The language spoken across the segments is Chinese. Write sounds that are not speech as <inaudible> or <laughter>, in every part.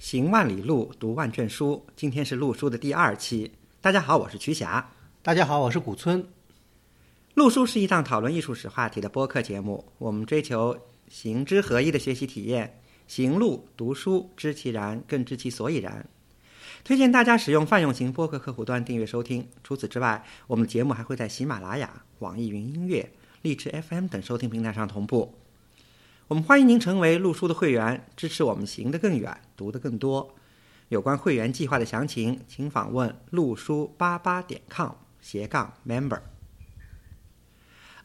行万里路，读万卷书。今天是录书的第二期。大家好，我是瞿霞。大家好，我是古村。录书是一档讨论艺术史话题的播客节目，我们追求行知合一的学习体验。行路读书，知其然，更知其所以然。推荐大家使用泛用型播客客户端订阅收听。除此之外，我们的节目还会在喜马拉雅、网易云音乐、荔枝 FM 等收听平台上同步。我们欢迎您成为陆书的会员，支持我们行得更远，读得更多。有关会员计划的详情，请访问陆书八八点 com 斜杠 member。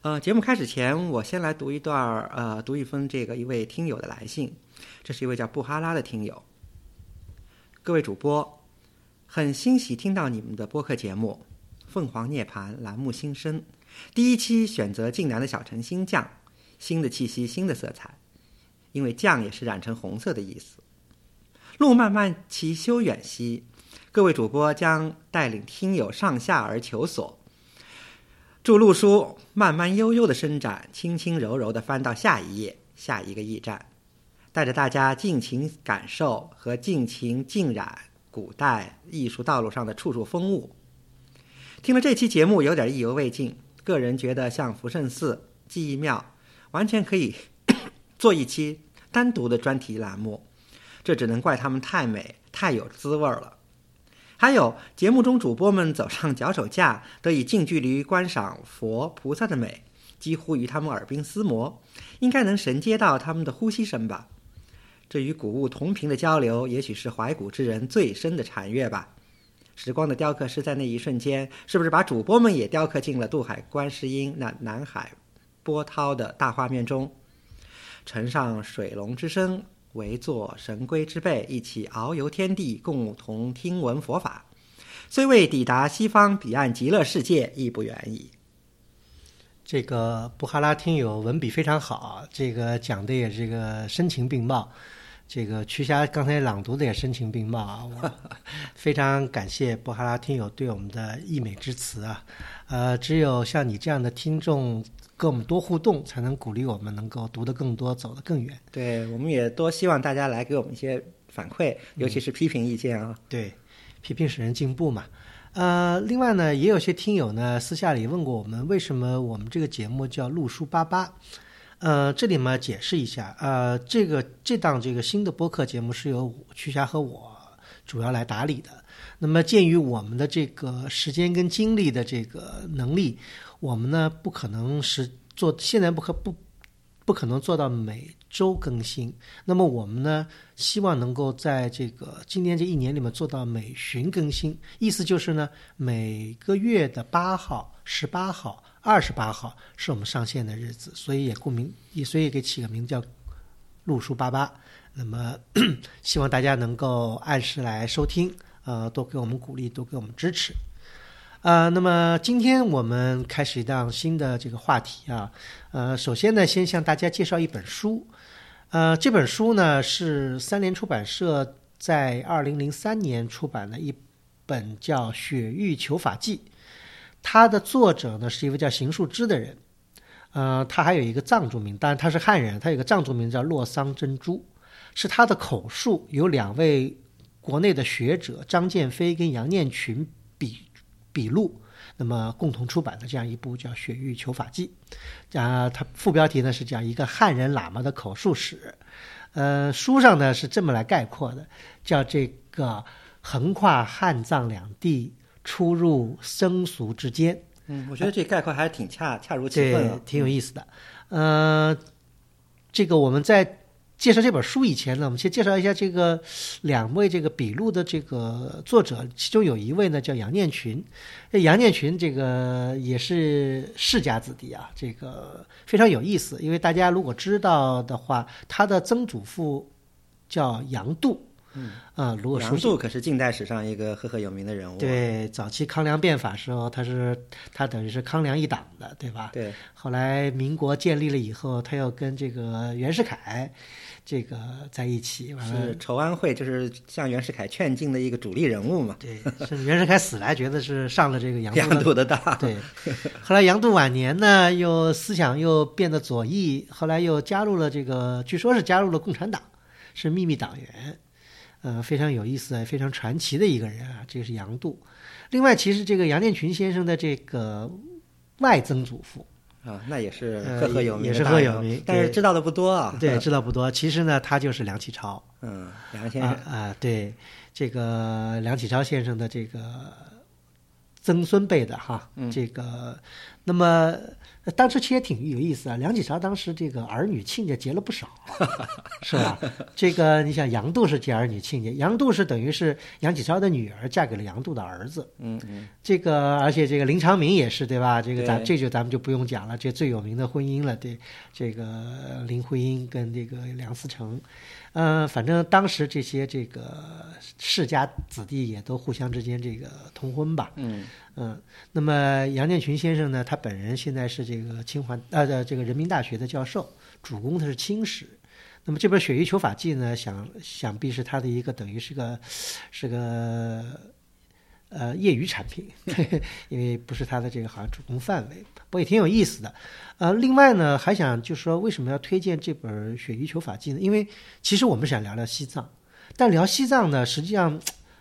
呃，节目开始前，我先来读一段儿，呃，读一封这个一位听友的来信。这是一位叫布哈拉的听友。各位主播，很欣喜听到你们的播客节目《凤凰涅槃》栏目新生，第一期选择晋南的小城新酱。新的气息，新的色彩，因为酱也是染成红色的意思。路漫漫其修远兮，各位主播将带领听友上下而求索。祝路书慢慢悠悠的伸展，轻轻柔柔的翻到下一页，下一个驿站，带着大家尽情感受和尽情浸染古代艺术道路上的处处风物。听了这期节目，有点意犹未尽，个人觉得像福圣寺、记忆庙。完全可以 <coughs> 做一期单独的专题栏目，这只能怪他们太美、太有滋味了。还有节目中主播们走上脚手架，得以近距离观赏佛菩萨的美，几乎与他们耳鬓厮磨，应该能神接到他们的呼吸声吧。这与古物同频的交流，也许是怀古之人最深的禅悦吧。时光的雕刻师在那一瞬间，是不是把主播们也雕刻进了渡海观世音那南海？波涛的大画面中，乘上水龙之声，围坐神龟之背，一起遨游天地，共同听闻佛法。虽未抵达西方彼岸极乐世界，亦不远矣。这个布哈拉听友文笔非常好，这个讲的也这个声情并茂。这个瞿霞刚才朗读的也声情并茂啊，<laughs> 我非常感谢布哈拉听友对我们的溢美之词啊。呃，只有像你这样的听众。跟我们多互动，才能鼓励我们能够读得更多，走得更远。对，我们也多希望大家来给我们一些反馈，尤其是批评意见啊。对，批评使人进步嘛。呃，另外呢，也有些听友呢私下里问过我们，为什么我们这个节目叫“路书八八”？呃，这里嘛解释一下，呃，这个这档这个新的播客节目是由曲霞和我主要来打理的。那么，鉴于我们的这个时间跟精力的这个能力。我们呢不可能是做，现在不可不不可能做到每周更新。那么我们呢，希望能够在这个今年这一年里面做到每旬更新。意思就是呢，每个月的八号、十八号、二十八号是我们上线的日子，所以也顾名，也所以给起个名叫“路书八八”。那么 <clears throat> 希望大家能够按时来收听，呃，多给我们鼓励，多给我们支持。呃，那么今天我们开始一档新的这个话题啊。呃，首先呢，先向大家介绍一本书。呃，这本书呢是三联出版社在二零零三年出版的一本叫《雪域求法记》。它的作者呢是一位叫邢树之的人。呃，他还有一个藏族名，当然他是汉人，他有个藏族名叫洛桑珍珠，是他的口述，由两位国内的学者张建飞跟杨念群笔。笔录，那么共同出版的这样一部叫《雪域求法记》，啊，它副标题呢是讲一个汉人喇嘛的口述史，呃，书上呢是这么来概括的，叫这个横跨汉藏两地，出入僧俗之间。嗯，我觉得这概括还是挺恰恰如其分，挺有意思的。呃，这个我们在。介绍这本书以前呢，我们先介绍一下这个两位这个笔录的这个作者，其中有一位呢叫杨念群，杨念群这个也是世家子弟啊，这个非常有意思，因为大家如果知道的话，他的曾祖父叫杨度。嗯啊，如果杨度可是近代史上一个赫赫有名的人物。对，早期康梁变法时候，他是他等于是康梁一党的，对吧？对。后来民国建立了以后，他又跟这个袁世凯这个在一起，完了。是筹安会，就是向袁世凯劝进的一个主力人物嘛。对，是袁世凯死来，觉得是上了这个杨度的当。对。<laughs> 后来杨度晚年呢，又思想又变得左翼，后来又加入了这个，据说是加入了共产党，是秘密党员。呃，非常有意思、非常传奇的一个人啊，这个是杨度。另外，其实这个杨建群先生的这个外曾祖父啊，那也是呃赫赫有名的也是赫有名但是知道的不多啊。对，知道不多。其实呢，他就是梁启超嗯，梁先生，啊啊，对，这个梁启超先生的这个曾孙辈的哈，嗯这个，那么呃当时其实也挺有意思啊。梁启超当时这个儿女亲家结了不少，是吧？<laughs> 这个你想，杨度是结儿女亲家，杨度是等于是梁启超的女儿嫁给了杨度的儿子，嗯嗯，这个，而且这个林长民也是对吧？这个咱这就咱们就不用讲了，这最有名的婚姻了。对，这个林徽因跟这个梁思成，呃，反正当时这些这个世家子弟也都互相之间这个通婚吧。嗯嗯，那么杨建群先生呢，他本人现在是这个清华呃这个人民大学的教授，主攻的是清史。那么这本《雪域求法记》呢，想想必是他的一个等于是个是个呃业余产品，<laughs> 因为不是他的这个好像主攻范围，不过也挺有意思的。呃，另外呢，还想就是说为什么要推荐这本《雪域求法记》呢？因为其实我们想聊聊西藏，但聊西藏呢，实际上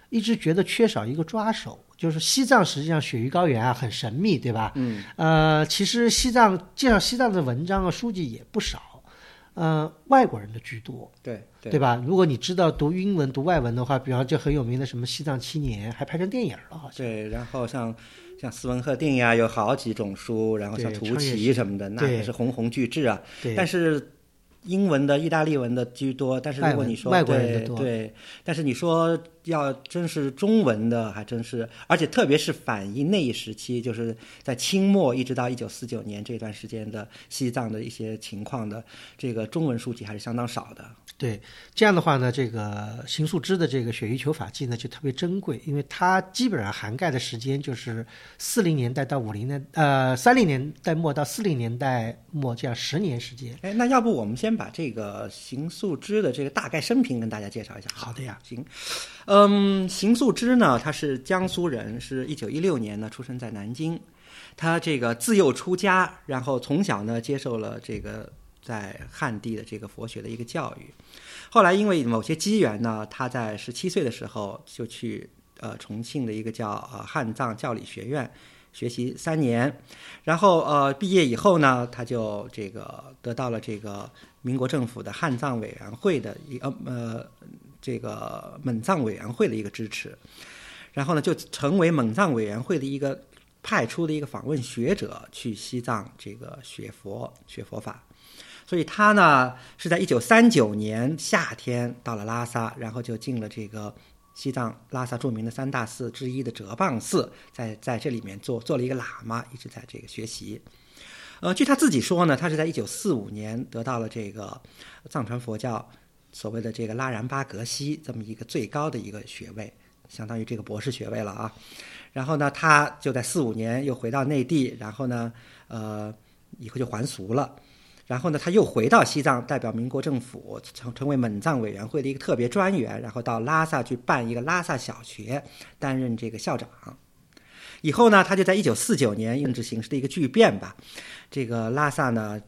一直觉得缺少一个抓手。就是西藏实际上雪域高原啊很神秘，对吧？嗯，呃，其实西藏介绍西藏的文章啊书籍也不少，呃，外国人的居多，对对对吧？如果你知道读英文、读外文的话，比方就很有名的什么《西藏七年》，还拍成电影了，好像。对，然后像像斯文赫定呀，有好几种书，然后像图奇什么的，那也是红红巨制啊。但是英文的、意大利文的居多，但是如果你说对对，但是你说要真是中文的，还真是，而且特别是反映那一时期，就是在清末一直到一九四九年这段时间的西藏的一些情况的，这个中文书籍还是相当少的。对，这样的话呢，这个邢素芝的这个《雪域求法记》呢就特别珍贵，因为它基本上涵盖的时间就是四零年代到五零年，呃，三零年代末到四零年代末这样十年时间。哎，那要不我们先把这个邢素芝的这个大概生平跟大家介绍一下。好的呀，行，嗯，邢素芝呢，他是江苏人，是一九一六年呢出生在南京。他这个自幼出家，然后从小呢接受了这个在汉地的这个佛学的一个教育。后来因为某些机缘呢，他在十七岁的时候就去呃重庆的一个叫呃汉藏教理学院学习三年，然后呃毕业以后呢，他就这个得到了这个民国政府的汉藏委员会的一呃呃这个蒙藏委员会的一个支持，然后呢就成为蒙藏委员会的一个派出的一个访问学者去西藏这个学佛学佛法。所以他呢是在一九三九年夏天到了拉萨，然后就进了这个西藏拉萨著名的三大寺之一的哲蚌寺，在在这里面做做了一个喇嘛，一直在这个学习。呃，据他自己说呢，他是在一九四五年得到了这个藏传佛教所谓的这个拉然巴格西这么一个最高的一个学位，相当于这个博士学位了啊。然后呢，他就在四五年又回到内地，然后呢，呃，以后就还俗了。然后呢，他又回到西藏，代表民国政府成成为蒙藏委员会的一个特别专员，然后到拉萨去办一个拉萨小学，担任这个校长。以后呢，他就在一九四九年政治形势的一个巨变吧，这个拉萨呢，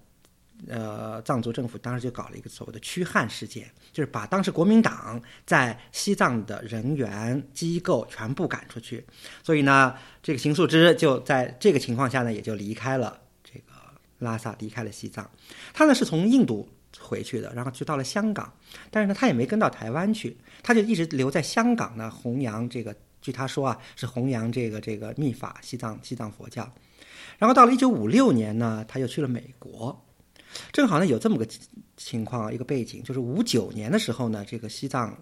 呃，藏族政府当时就搞了一个所谓的驱汉事件，就是把当时国民党在西藏的人员机构全部赶出去，所以呢，这个邢素之就在这个情况下呢，也就离开了这个拉萨，离开了西藏。他呢是从印度回去的，然后就到了香港，但是呢，他也没跟到台湾去，他就一直留在香港呢，弘扬这个。据他说啊，是弘扬这个这个密法西藏西藏佛教。然后到了一九五六年呢，他又去了美国。正好呢有这么个情况，一个背景，就是五九年的时候呢，这个西藏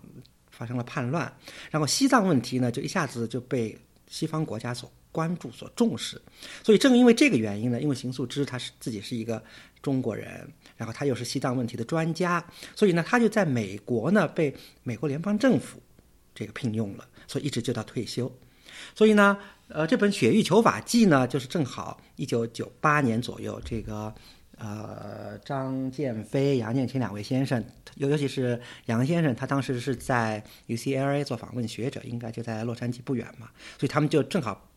发生了叛乱，然后西藏问题呢就一下子就被西方国家所关注、所重视。所以正因为这个原因呢，因为邢素之他是自己是一个中国人，然后他又是西藏问题的专家，所以呢他就在美国呢被美国联邦政府这个聘用了，所以一直就到退休。所以呢，呃，这本《雪域求法记》呢，就是正好一九九八年左右，这个呃张建飞、杨建清两位先生，尤尤其是杨先生，他当时是在 UCLA 做访问学者，应该就在洛杉矶不远嘛，所以他们就正好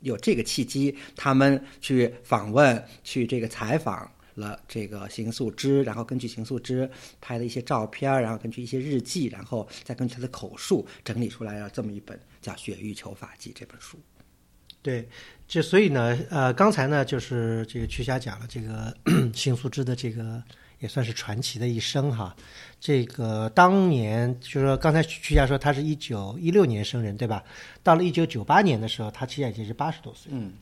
有这个契机，他们去访问、去这个采访了这个邢素芝，然后根据邢素芝拍的一些照片，然后根据一些日记，然后再根据他的口述整理出来了这么一本叫《雪域求法记》这本书。对，就所以呢，呃，刚才呢，就是这个曲霞讲了这个 <clears throat> 邢素之的这个也算是传奇的一生哈。这个当年就是说，刚才曲霞说他是一九一六年生人，对吧？到了一九九八年的时候，他其实已经是八十多岁。嗯，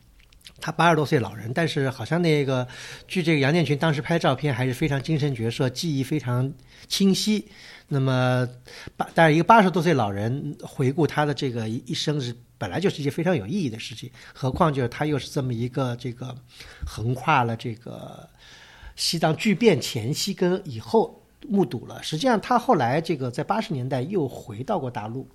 他八十多岁老人，但是好像那个据这个杨建群当时拍照片还是非常精神矍铄，记忆非常清晰。那么八，但是一个八十多岁老人回顾他的这个一一生是本来就是一件非常有意义的事情，何况就是他又是这么一个这个横跨了这个西藏巨变前夕跟以后目睹了。实际上，他后来这个在八十年代又回到过大陆，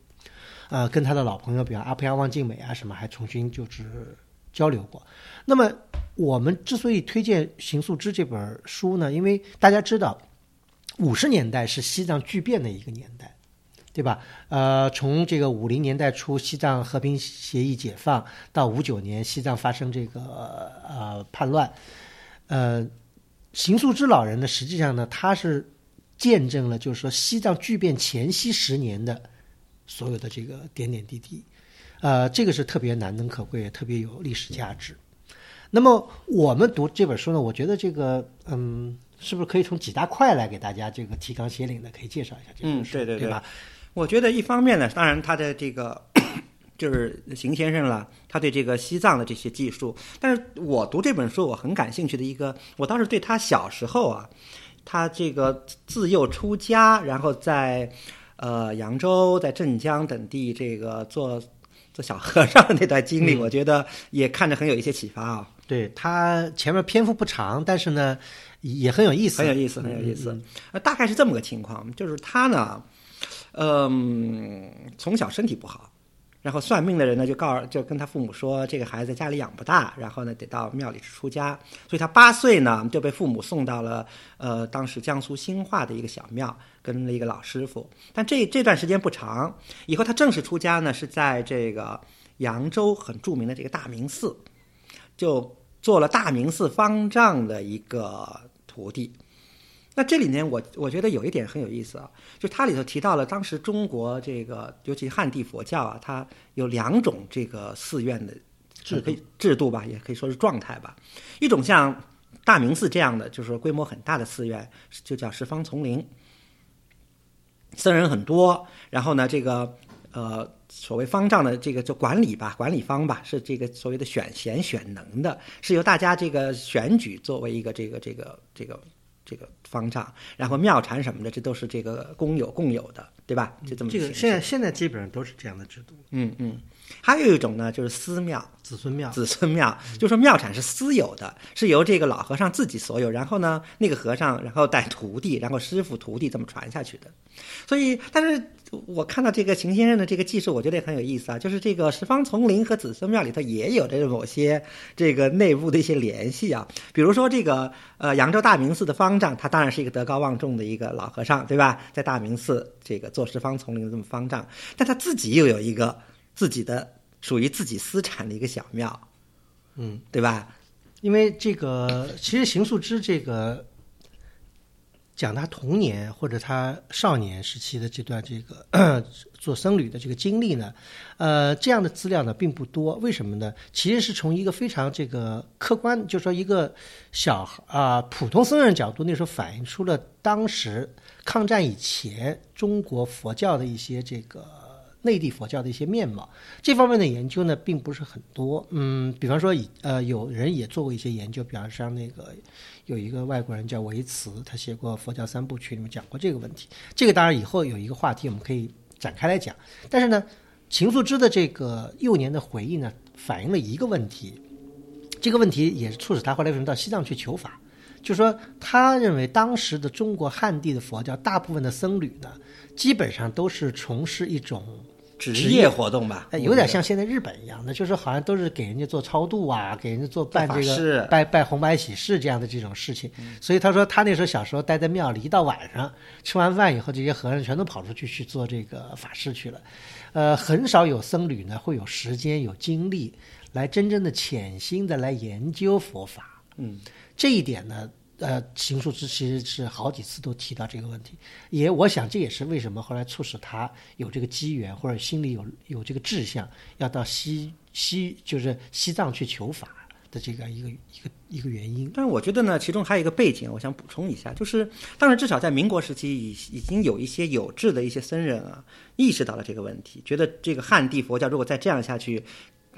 呃，跟他的老朋友，比方阿普扬、汪静美啊什么，还重新就是交流过。那么我们之所以推荐邢素之这本书呢，因为大家知道。五十年代是西藏巨变的一个年代，对吧？呃，从这个五零年代初西藏和平协议解放到五九年西藏发生这个呃叛乱，呃，邢素之老人呢，实际上呢，他是见证了就是说西藏巨变前夕十年的所有的这个点点滴滴，呃，这个是特别难能可贵，特别有历史价值。那么我们读这本书呢，我觉得这个嗯。是不是可以从几大块来给大家这个提纲挈领的，可以介绍一下这嗯，对对对吧？我觉得一方面呢，当然他的这个 <clears throat> 就是邢先生了，他对这个西藏的这些技术。但是我读这本书，我很感兴趣的一个，我当时对他小时候啊，他这个自幼出家，然后在呃扬州、在镇江等地这个做做小和尚的那段经历，我觉得也看着很有一些启发啊。对他前面篇幅不长，但是呢。也很有意思，很有意思，很有意思。呃，大概是这么个情况，就是他呢，嗯，从小身体不好，然后算命的人呢就告就跟他父母说，这个孩子家里养不大，然后呢得到庙里出家。所以他八岁呢就被父母送到了呃当时江苏兴化的一个小庙，跟了一个老师傅。但这这段时间不长，以后他正式出家呢是在这个扬州很著名的这个大明寺，就做了大明寺方丈的一个。徒弟，那这里面我我觉得有一点很有意思啊，就它里头提到了当时中国这个尤其汉地佛教啊，它有两种这个寺院的制制度吧，也可以说是状态吧。一种像大明寺这样的，就是说规模很大的寺院，就叫十方丛林，僧人很多，然后呢，这个呃。所谓方丈的这个就管理吧，管理方吧，是这个所谓的选贤选能的，是由大家这个选举作为一个这个这个这个这个方丈，然后庙禅什么的，这都是这个公有共有的，对吧？就这么这个现在现在基本上都是这样的制度。嗯嗯，还有一种呢，就是私庙、子孙庙、子孙庙，就说庙产是私有的，是由这个老和尚自己所有，然后呢，那个和尚然后带徒弟，然后师傅徒弟这么传下去的。所以，但是。我看到这个邢先生的这个技术，我觉得也很有意思啊。就是这个十方丛林和子孙庙里头也有着某些这个内部的一些联系啊。比如说这个呃扬州大明寺的方丈，他当然是一个德高望重的一个老和尚，对吧？在大明寺这个做十方丛林的这么方丈，但他自己又有一个自己的属于自己私产的一个小庙，嗯，对吧？因为这个其实邢素芝这个。讲他童年或者他少年时期的这段这个 <clears throat> 做僧侣的这个经历呢，呃，这样的资料呢并不多。为什么呢？其实是从一个非常这个客观，就是说一个小孩啊普通僧人角度，那时候反映出了当时抗战以前中国佛教的一些这个。内地佛教的一些面貌，这方面的研究呢，并不是很多。嗯，比方说，呃，有人也做过一些研究，比方像那个有一个外国人叫维茨，他写过《佛教三部曲》，里面讲过这个问题。这个当然以后有一个话题，我们可以展开来讲。但是呢，秦素之的这个幼年的回忆呢，反映了一个问题，这个问题也是促使他后来为什么到西藏去求法，就是说，他认为当时的中国汉地的佛教大部分的僧侣呢，基本上都是从事一种。职业活动吧，有点像现在日本一样的，就是好像都是给人家做超度啊，给人家做办这个拜拜红白喜事这样的这种事情。所以他说他那时候小时候待在庙里，一到晚上吃完饭以后，这些和尚全都跑出去去做这个法事去了。呃，很少有僧侣呢会有时间有精力来真正的潜心的来研究佛法。嗯，这一点呢，呃，邢树之其实是好几次都提到这个问题，也我想这也是为什么后来促使他有这个机缘或者心里有有这个志向，要到西西就是西藏去求法的这个一个一个一个原因。但是我觉得呢，其中还有一个背景，我想补充一下，就是当然至少在民国时期已已经有一些有志的一些僧人啊，意识到了这个问题，觉得这个汉地佛教如果再这样下去。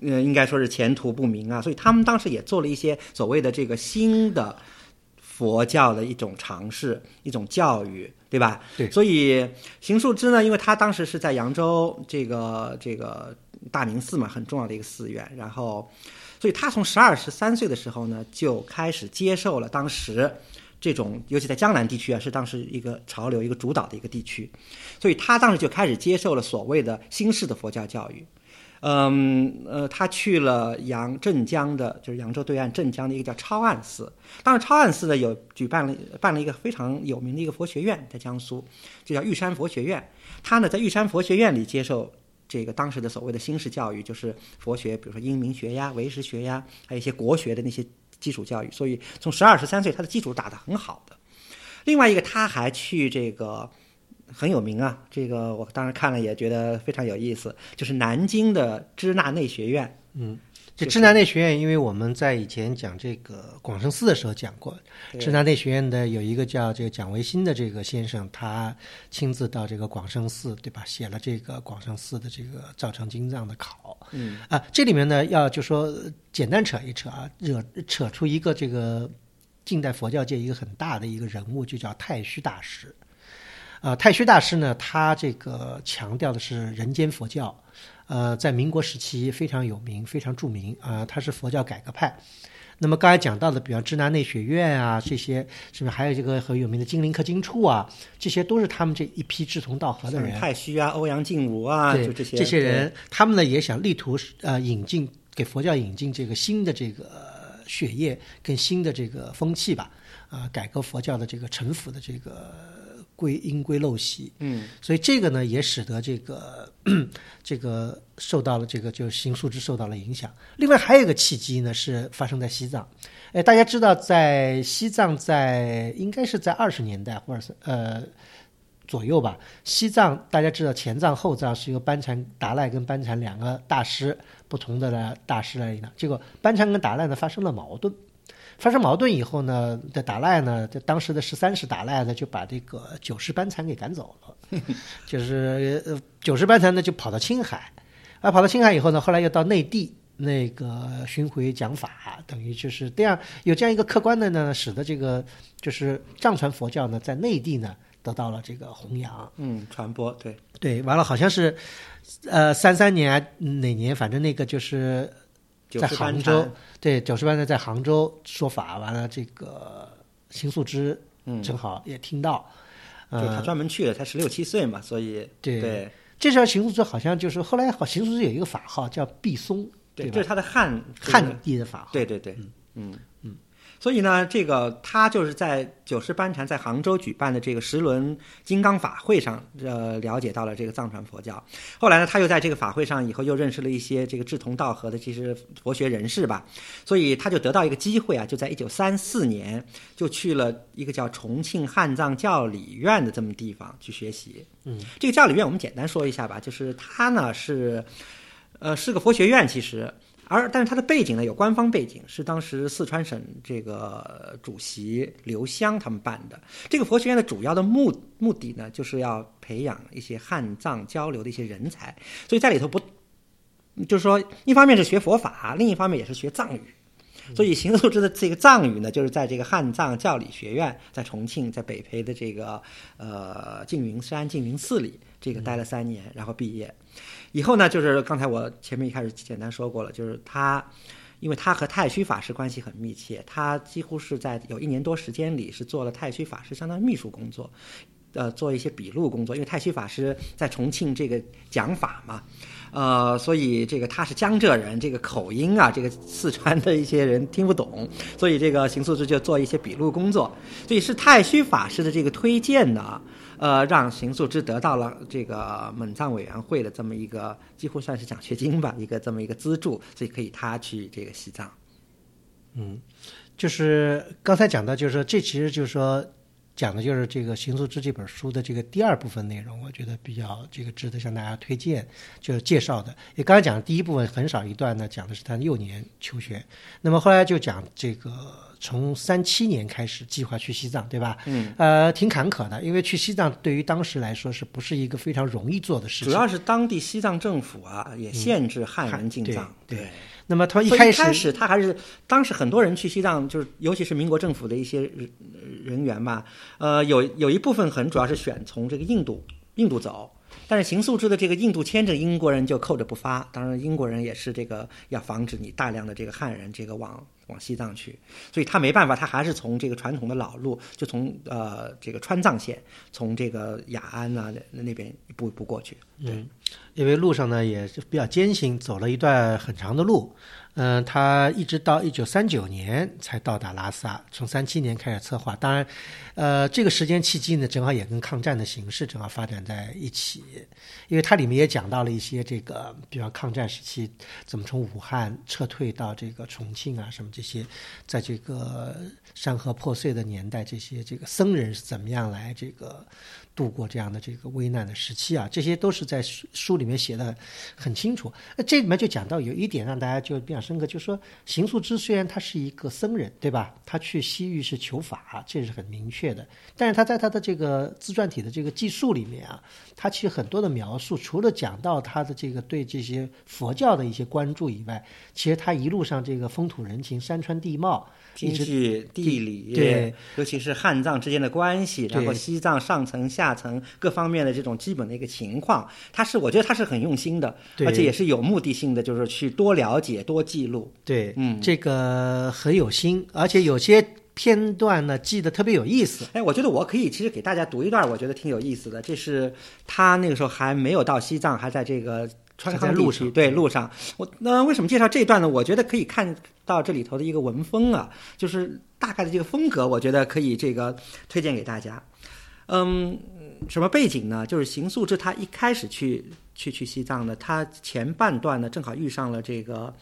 呃，应该说是前途不明啊，所以他们当时也做了一些所谓的这个新的佛教的一种尝试，一种教育，对吧？对。所以邢树之呢，因为他当时是在扬州这个这个大明寺嘛，很重要的一个寺院，然后，所以他从十二十三岁的时候呢，就开始接受了当时这种，尤其在江南地区啊，是当时一个潮流、一个主导的一个地区，所以他当时就开始接受了所谓的新式的佛教教育。嗯呃，他去了扬镇江的，就是扬州对岸镇江的一个叫超岸寺。当时超岸寺呢有举办了办了一个非常有名的一个佛学院，在江苏，就叫玉山佛学院。他呢在玉山佛学院里接受这个当时的所谓的新式教育，就是佛学，比如说英明学呀、唯识学呀，还有一些国学的那些基础教育。所以从十二十三岁，他的基础打得很好的。另外一个，他还去这个。很有名啊，这个我当时看了也觉得非常有意思，就是南京的支那内学院。嗯，这支那内学院，因为我们在以前讲这个广生寺的时候讲过，支那内学院的有一个叫这个蒋维新的这个先生，他亲自到这个广生寺，对吧？写了这个广生寺的这个造成经藏的考。嗯啊，这里面呢要就说简单扯一扯啊，惹扯出一个这个近代佛教界一个很大的一个人物，就叫太虚大师。呃，太虚大师呢，他这个强调的是人间佛教，呃，在民国时期非常有名，非常著名啊，他是佛教改革派。那么刚才讲到的，比方支那内学院啊，这些是不是还有这个很有名的金陵科经处啊？这些都是他们这一批志同道合的人。太虚啊，欧阳靖儒啊，就这些这些人，他们呢也想力图呃引进给佛教引进这个新的这个血液跟新的这个风气吧，啊，改革佛教的这个陈腐的这个。归因归陋习，嗯，所以这个呢也使得这个这个受到了这个就是新素质受到了影响。另外还有一个契机呢是发生在西藏，哎，大家知道在西藏在应该是在二十年代或者是呃左右吧，西藏大家知道前藏后藏是由班禅达赖跟班禅两个大师不同的大师来领导，结果班禅跟达赖呢发生了矛盾。发生矛盾以后呢，这达赖呢，这当时的十三世达赖呢，就把这个九世班禅给赶走了，就 <laughs> 是九世班禅呢就跑到青海，啊，跑到青海以后呢，后来又到内地那个巡回讲法，等于就是这样有这样一个客观的呢，使得这个就是藏传佛教呢在内地呢得到了这个弘扬，嗯，传播，对对，完了好像是，呃，三三年哪年，反正那个就是。在杭州，对九十班的在杭州说法，完了这个邢素之正好也听到，就他专门去了，才十六七岁嘛，所以对，这时候邢素之好像就是后来好邢素之有一个法号叫毕松，对，这是他的汉汉地的法号，对对对，嗯。嗯。所以呢，这个他就是在九世班禅在杭州举办的这个十轮金刚法会上，呃，了解到了这个藏传佛教。后来呢，他又在这个法会上以后又认识了一些这个志同道合的这些佛学人士吧。所以他就得到一个机会啊，就在一九三四年就去了一个叫重庆汉藏教理院的这么地方去学习。嗯，这个教理院我们简单说一下吧，就是他呢是，呃，是个佛学院，其实。而但是它的背景呢，有官方背景，是当时四川省这个主席刘湘他们办的。这个佛学院的主要的目目的呢，就是要培养一些汉藏交流的一些人才。所以在里头不，就是说，一方面是学佛法，另一方面也是学藏语。所以邢素之的这个藏语呢，就是在这个汉藏教理学院，在重庆，在北培的这个呃缙云山缙云寺里，这个待了三年，然后毕业。以后呢，就是刚才我前面一开始简单说过了，就是他，因为他和太虚法师关系很密切，他几乎是在有一年多时间里是做了太虚法师相当于秘书工作，呃，做一些笔录工作，因为太虚法师在重庆这个讲法嘛，呃，所以这个他是江浙人，这个口音啊，这个四川的一些人听不懂，所以这个邢素之就做一些笔录工作，所以是太虚法师的这个推荐呢。呃，让邢素芝得到了这个蒙藏委员会的这么一个几乎算是奖学金吧，一个这么一个资助，所以可以他去这个西藏。嗯，就是刚才讲到，就是说这其实就是说讲的就是这个《行宿志》这本书的这个第二部分内容，我觉得比较这个值得向大家推荐，就是介绍的。也刚才讲的第一部分很少一段呢，讲的是他幼年求学，那么后来就讲这个。从三七年开始计划去西藏，对吧？嗯，呃，挺坎坷的，因为去西藏对于当时来说是不是一个非常容易做的事情？主要是当地西藏政府啊也限制汉人进藏。对，那么他一开始他还是当时很多人去西藏，就是尤其是民国政府的一些人人员吧，呃，有有一部分很主要是选从这个印度印度走。但是行素制的这个印度签证，英国人就扣着不发。当然，英国人也是这个要防止你大量的这个汉人这个往往西藏去，所以他没办法，他还是从这个传统的老路，就从呃这个川藏线，从这个雅安啊那边一步一步过去。嗯，因为路上呢也是比较艰辛，走了一段很长的路。嗯，他一直到一九三九年才到达拉萨，从三七年开始策划。当然，呃，这个时间契机呢，正好也跟抗战的形势正好发展在一起。因为它里面也讲到了一些这个，比方抗战时期怎么从武汉撤退到这个重庆啊，什么这些，在这个山河破碎的年代，这些这个僧人是怎么样来这个。度过这样的这个危难的时期啊，这些都是在书书里面写的很清楚。那这里面就讲到有一点让大家就比较深刻，就是说邢素之虽然他是一个僧人，对吧？他去西域是求法，这是很明确的。但是他在他的这个自传体的这个记述里面啊，他其实很多的描述，除了讲到他的这个对这些佛教的一些关注以外，其实他一路上这个风土人情、山川地貌。经济、地理，对，尤其是汉藏之间的关系，然后西藏上层、下层各方面的这种基本的一个情况，他是我觉得他是很用心的，而且也是有目的性的，就是去多了解、多记录。对，嗯，这个很有心，而且有些片段呢记得特别有意思。哎，我觉得我可以其实给大家读一段，我觉得挺有意思的。这是他那个时候还没有到西藏，还在这个。川康路上，对路上，我那为什么介绍这段呢？我觉得可以看到这里头的一个文风啊，就是大概的这个风格，我觉得可以这个推荐给大家。嗯，什么背景呢？就是邢素之他一开始去去去西藏的，他前半段呢正好遇上了这个。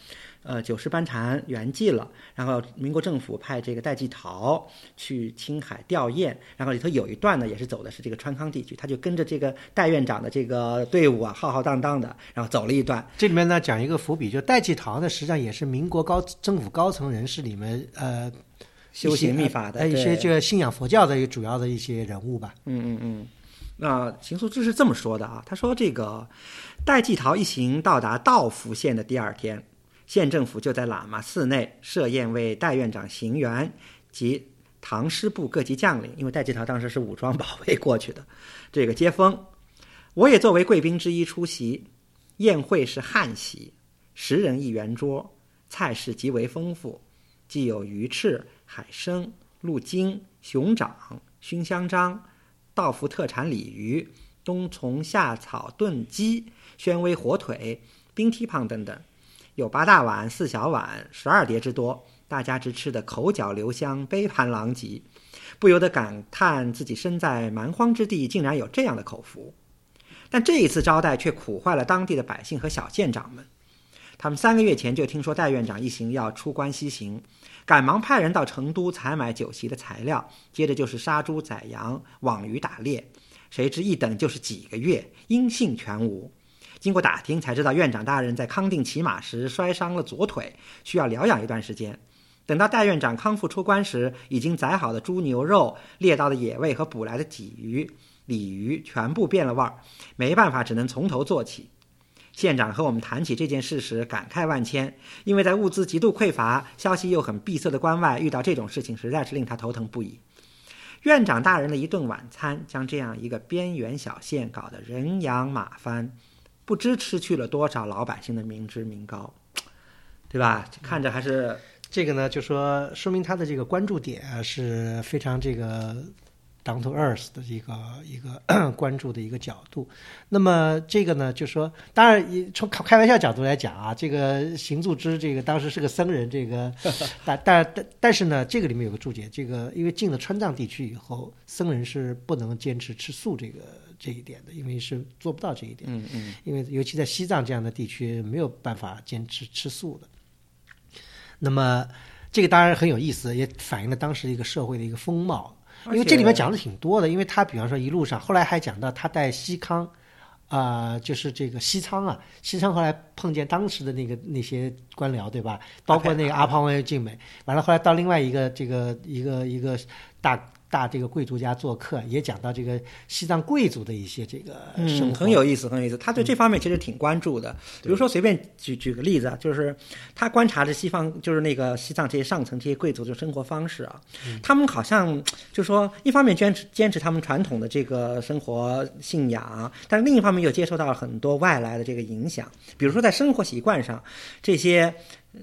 呃，九世班禅圆寂了，然后民国政府派这个戴季陶去青海吊唁，然后里头有一段呢，也是走的是这个川康地区，他就跟着这个戴院长的这个队伍啊，浩浩荡荡的，然后走了一段。这里面呢，讲一个伏笔，就戴季陶呢，实际上也是民国高政府高层人士里面呃修行秘法的一些这个信仰佛教的一个主要的一些人物吧。嗯嗯嗯。那邢素之是这么说的啊，他说这个戴季陶一行到达道孚县的第二天。县政府就在喇嘛寺内设宴为戴院长行辕及唐师部各级将领，因为戴季陶当时是武装保卫过去的，这个接风，我也作为贵宾之一出席。宴会是汉席，十人一圆桌，菜式极为丰富，既有鱼翅、海参、鹿筋、熊掌、熏香樟、道孚特产鲤鱼、冬虫夏草炖鸡、宣威火腿、冰蹄膀等等。有八大碗、四小碗、十二碟之多，大家只吃得口角留香、杯盘狼藉，不由得感叹自己身在蛮荒之地，竟然有这样的口福。但这一次招待却苦坏了当地的百姓和小县长们。他们三个月前就听说戴院长一行要出关西行，赶忙派人到成都采买酒席的材料，接着就是杀猪宰羊、网鱼打猎。谁知一等就是几个月，音信全无。经过打听才知道，院长大人在康定骑马时摔伤了左腿，需要疗养一段时间。等到戴院长康复出关时，已经宰好的猪牛肉、猎到的野味和捕来的鲫鱼、鲤鱼全部变了味儿，没办法，只能从头做起。县长和我们谈起这件事时，感慨万千，因为在物资极度匮乏、消息又很闭塞的关外，遇到这种事情实在是令他头疼不已。院长大人的一顿晚餐，将这样一个边缘小县搞得人仰马翻。不知失去了多少老百姓的民脂民膏，对吧？看着还是这个呢，就说说明他的这个关注点是非常这个 down to earth 的一个一个 <clears throat> 关注的一个角度。那么这个呢，就说当然从开玩笑角度来讲啊，这个行住之这个当时是个僧人，这个 <laughs> 但但但但是呢，这个里面有个注解，这个因为进了川藏地区以后，僧人是不能坚持吃素这个。这一点的，因为是做不到这一点。嗯嗯。因为尤其在西藏这样的地区，没有办法坚持吃素的。那么，这个当然很有意思，也反映了当时一个社会的一个风貌。因为这里面讲的挺多的，因为他比方说一路上，后来还讲到他带西康，啊、就是这个西仓啊，西仓后来碰见当时的那个那些官僚，对吧？包括那个阿胖王又静美，完了后来到另外一个这个一个一个大大这个贵族家做客，也讲到这个西藏贵族的一些这个生很有意思，很有意思。他对这方面其实挺关注的。比如说，随便举举个例子啊，就是他观察着西方，就是那个西藏这些上层这些贵族的生活方式啊，他们好像就说，一方面坚持坚持他们传统的这个生活信仰，但是另一方面又接受到了很多外来的这个影响。比如说在生活习惯上，这些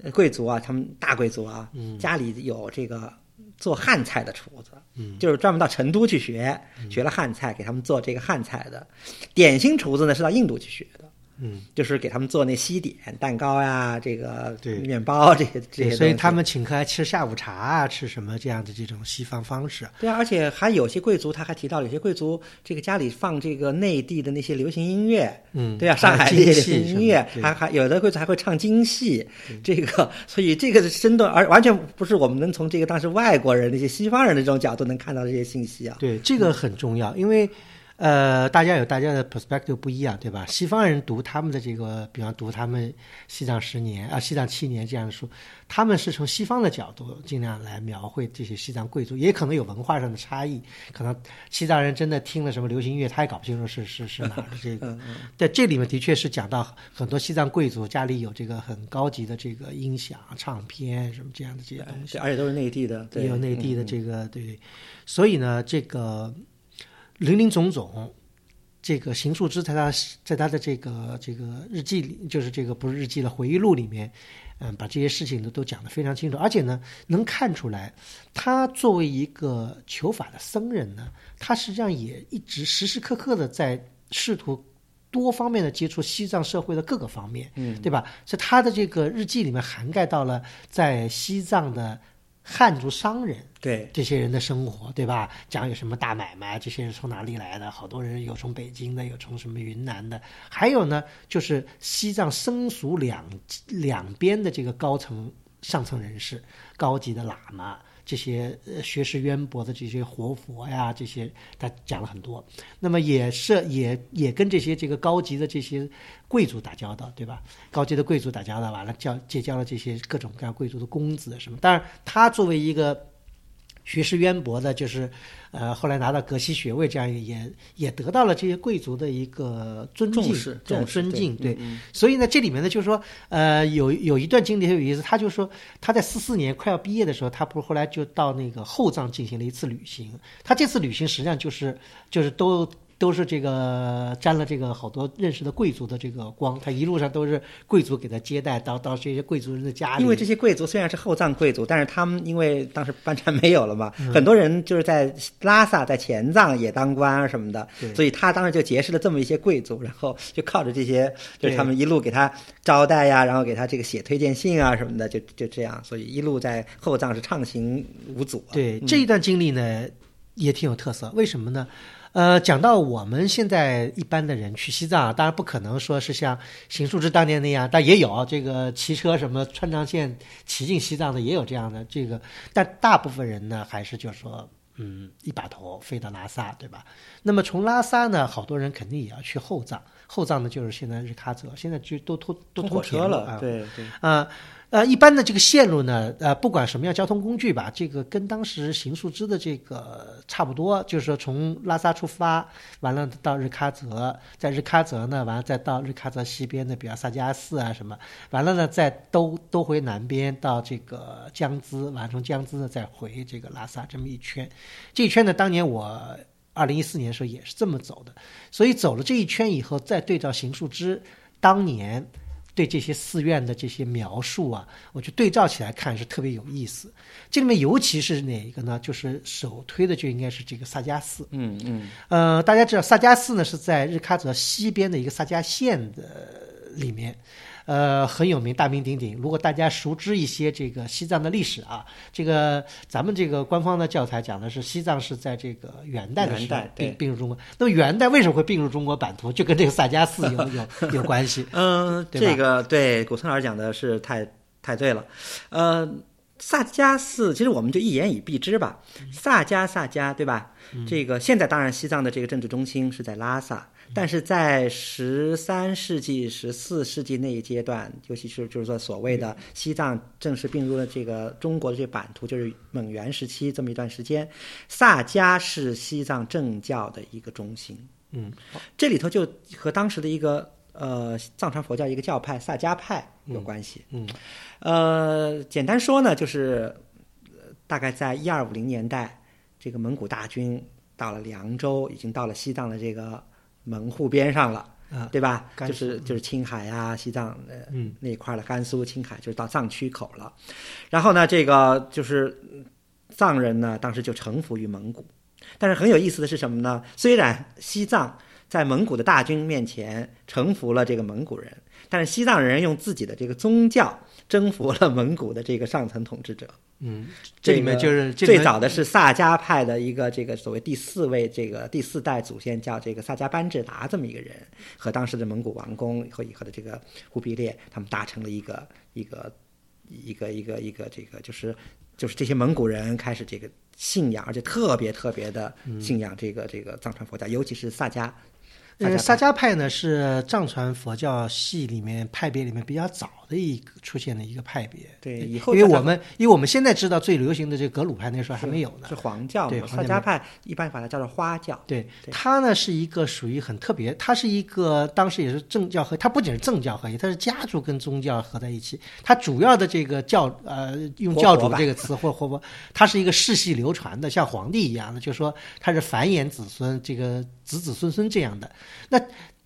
呃贵族啊，他们大贵族啊，家里有这个做汉菜的厨子。嗯，就是专门到成都去学，学了汉菜，给他们做这个汉菜的。点心厨子呢是到印度去学的，嗯，就是给他们做那西点、蛋糕呀、这个对。面包这些这些。所以他们请客还吃下午茶啊，吃什么这样的这种西方方式。对啊，而且还有些贵族，他还提到有些贵族这个家里放这个内地的那些流行音乐，嗯，对啊，上海还这些流行音乐，对。还还有的贵族还会唱京戏，这个 <laughs> 所以这个生动，而完全不是我们能从这个当时外国人那些西方人的这种角度能看到这些信息啊。对，这个很重要，因为呃，大家有大家的 perspective 不一样，对吧？西方人读他们的这个，比方读他们西藏十年啊、西藏七年这样的书，他们是从西方的角度尽量来描绘这些西藏贵族，也可能有文化上的差异，可能西藏人真的听了什么流行音乐，他也搞不清楚是是是哪儿的这个。在这里面的确是讲到很多西藏贵族家里有这个很高级的这个音响、唱片什么这样的这些东西。而且都是内地的，对也有内地的嗯这个、对，所以呢，这个林林总总，这个邢树之在他在他的这个这个日记里，就是这个不是日记了，回忆录里面，嗯，把这些事情呢都讲得非常清楚，而且呢，能看出来，他作为一个求法的僧人呢，他实际上也一直时时刻刻的在试图。多方面的接触西藏社会的各个方面，嗯，对吧？所以他的这个日记里面涵盖到了在西藏的汉族商人，对这些人的生活，对吧？讲有什么大买卖，这些人从哪里来的？好多人有从北京的，有从什么云南的，还有呢，就是西藏僧俗两两边的这个高层上层人士，高级的喇嘛。这些呃学识渊博的这些活佛呀，这些他讲了很多。那么也是也也跟这些这个高级的这些贵族打交道，对吧？高级的贵族打交道，完了交结交了这些各种各样贵族的公子什么。当然，他作为一个学识渊博的，就是呃后来拿到格西学位，这样也也得到了这些贵族的一个尊敬、重视这种尊敬。对，嗯所以呢，这里面呢，就是说，呃，有有一段经历很有意思，他就说他在四四年快要毕业的时候，他不是后来就到那个后藏进行了一次旅行。他这次旅行实际上就是就是都都是这个沾了这个好多认识的贵族的这个光，他一路上都是贵族给他接待，到到这些贵族人的家里。因为这些贵族虽然是后藏贵族，但是他们因为当时班禅没有了嘛，嗯很多人就是在拉萨、在前藏也当官啊什么的，所以他当时就结识了这么一些贵族，然后就靠着这些，就是他们一路给他招待呀，然后给他这个写推荐信啊什么的，就就这样，所以一路在后藏是畅行无阻啊。对这一段经历呢，也挺有特色。为什么呢？呃，讲到我们现在一般的人去西藏啊，当然不可能说是像邢树之当年那样，但也有这个骑车什么川藏线骑进西藏的，也有这样的这个，但大部分人呢，还是就是说。嗯，一把头飞到拉萨，对吧？那么从拉萨呢，好多人肯定也要去后藏，后藏呢就是现在日喀则，现在就都通都通车了。对对。啊，呃，呃一般的这个线路呢，呃，不管什么样交通工具吧，这个跟当时邢树之的这个差不多，就是说从拉萨出发，完了到日喀则，在日喀则呢，完了再到日喀则西边的，比如萨迦寺啊什么，完了呢再兜兜回南边到这个江孜，完了从江孜呢再回这个拉萨，这么一圈，这一圈呢，当年我。二零一四年的时候也是这么走的，所以走了这一圈以后，再对照邢树之当年对这些寺院的这些描述啊，我就对照起来看是特别有意思。这里面尤其是哪一个呢？就是首推的就应该是这个萨迦寺。嗯嗯，呃，大家知道萨迦寺呢是在日喀则西边的一个萨迦县的里面。呃，很有名，大名鼎鼎。如果大家熟知一些这个西藏的历史啊，这个咱们这个官方的教材讲的是西藏是在这个元代的时候并并入中国。那么元代为什么会并入中国版图？就跟这个萨迦寺有 <laughs> 有有关系。嗯，对这个对古村老师讲的是太太对了，呃，萨迦寺，其实我们就一言以蔽之吧。萨迦，萨迦，对吧？这个现在当然西藏的这个政治中心是在拉萨，但是在十三世纪、十四世纪那一阶段，尤其是就是说所谓的西藏正式并入了这个中国的这版图，就是蒙元时期这么一段时间，萨迦是西藏政教的一个中心。嗯，这里头就和当时的一个呃藏传佛教一个教派萨迦派有关系。嗯，呃，简单说呢，就是呃大概在一二五零年代，这个蒙古大军到了凉州，已经到了西藏的这个门户边上了。啊对吧？就是就是青海啊、西藏呃嗯那一块儿的甘肃、青海，就是到藏区口了。然后呢，这个就是嗯藏人呢，当时就臣服于蒙古。但是很有意思的是什么呢？虽然西藏在蒙古的大军面前臣服了这个蒙古人，但是西藏人用自己的这个宗教征服了蒙古的这个上层统治者。嗯，这里面就是面最早的是萨迦派的一个这个所谓第四位这个第四代祖先叫这个萨迦班智达这么一个人，和当时的蒙古王公和以后的这个忽必烈，他们达成了一个一个一个一个一个这个就是就是这些蒙古人开始这个信仰，而且特别特别的信仰这个这个藏传佛教，尤其是萨迦。呃，萨萨迦派呢是藏传佛教系里面派别里面比较早的一个出现的一个派别。对以后因为我们因为我们现在知道最流行的这个格鲁派那时候还没有呢是。黄教对嘛，黄教萨迦派一般把它叫做花教。对对它呢是一个属于很特别，它是一个当时也是政教合，它不仅是政教合一，它是家族跟宗教合在一起。它主要的这个教呃用教主这个词或或不，它是一个世系流传的，像皇帝一样的，就是说它是繁衍子孙，这个子子孙孙这样的。那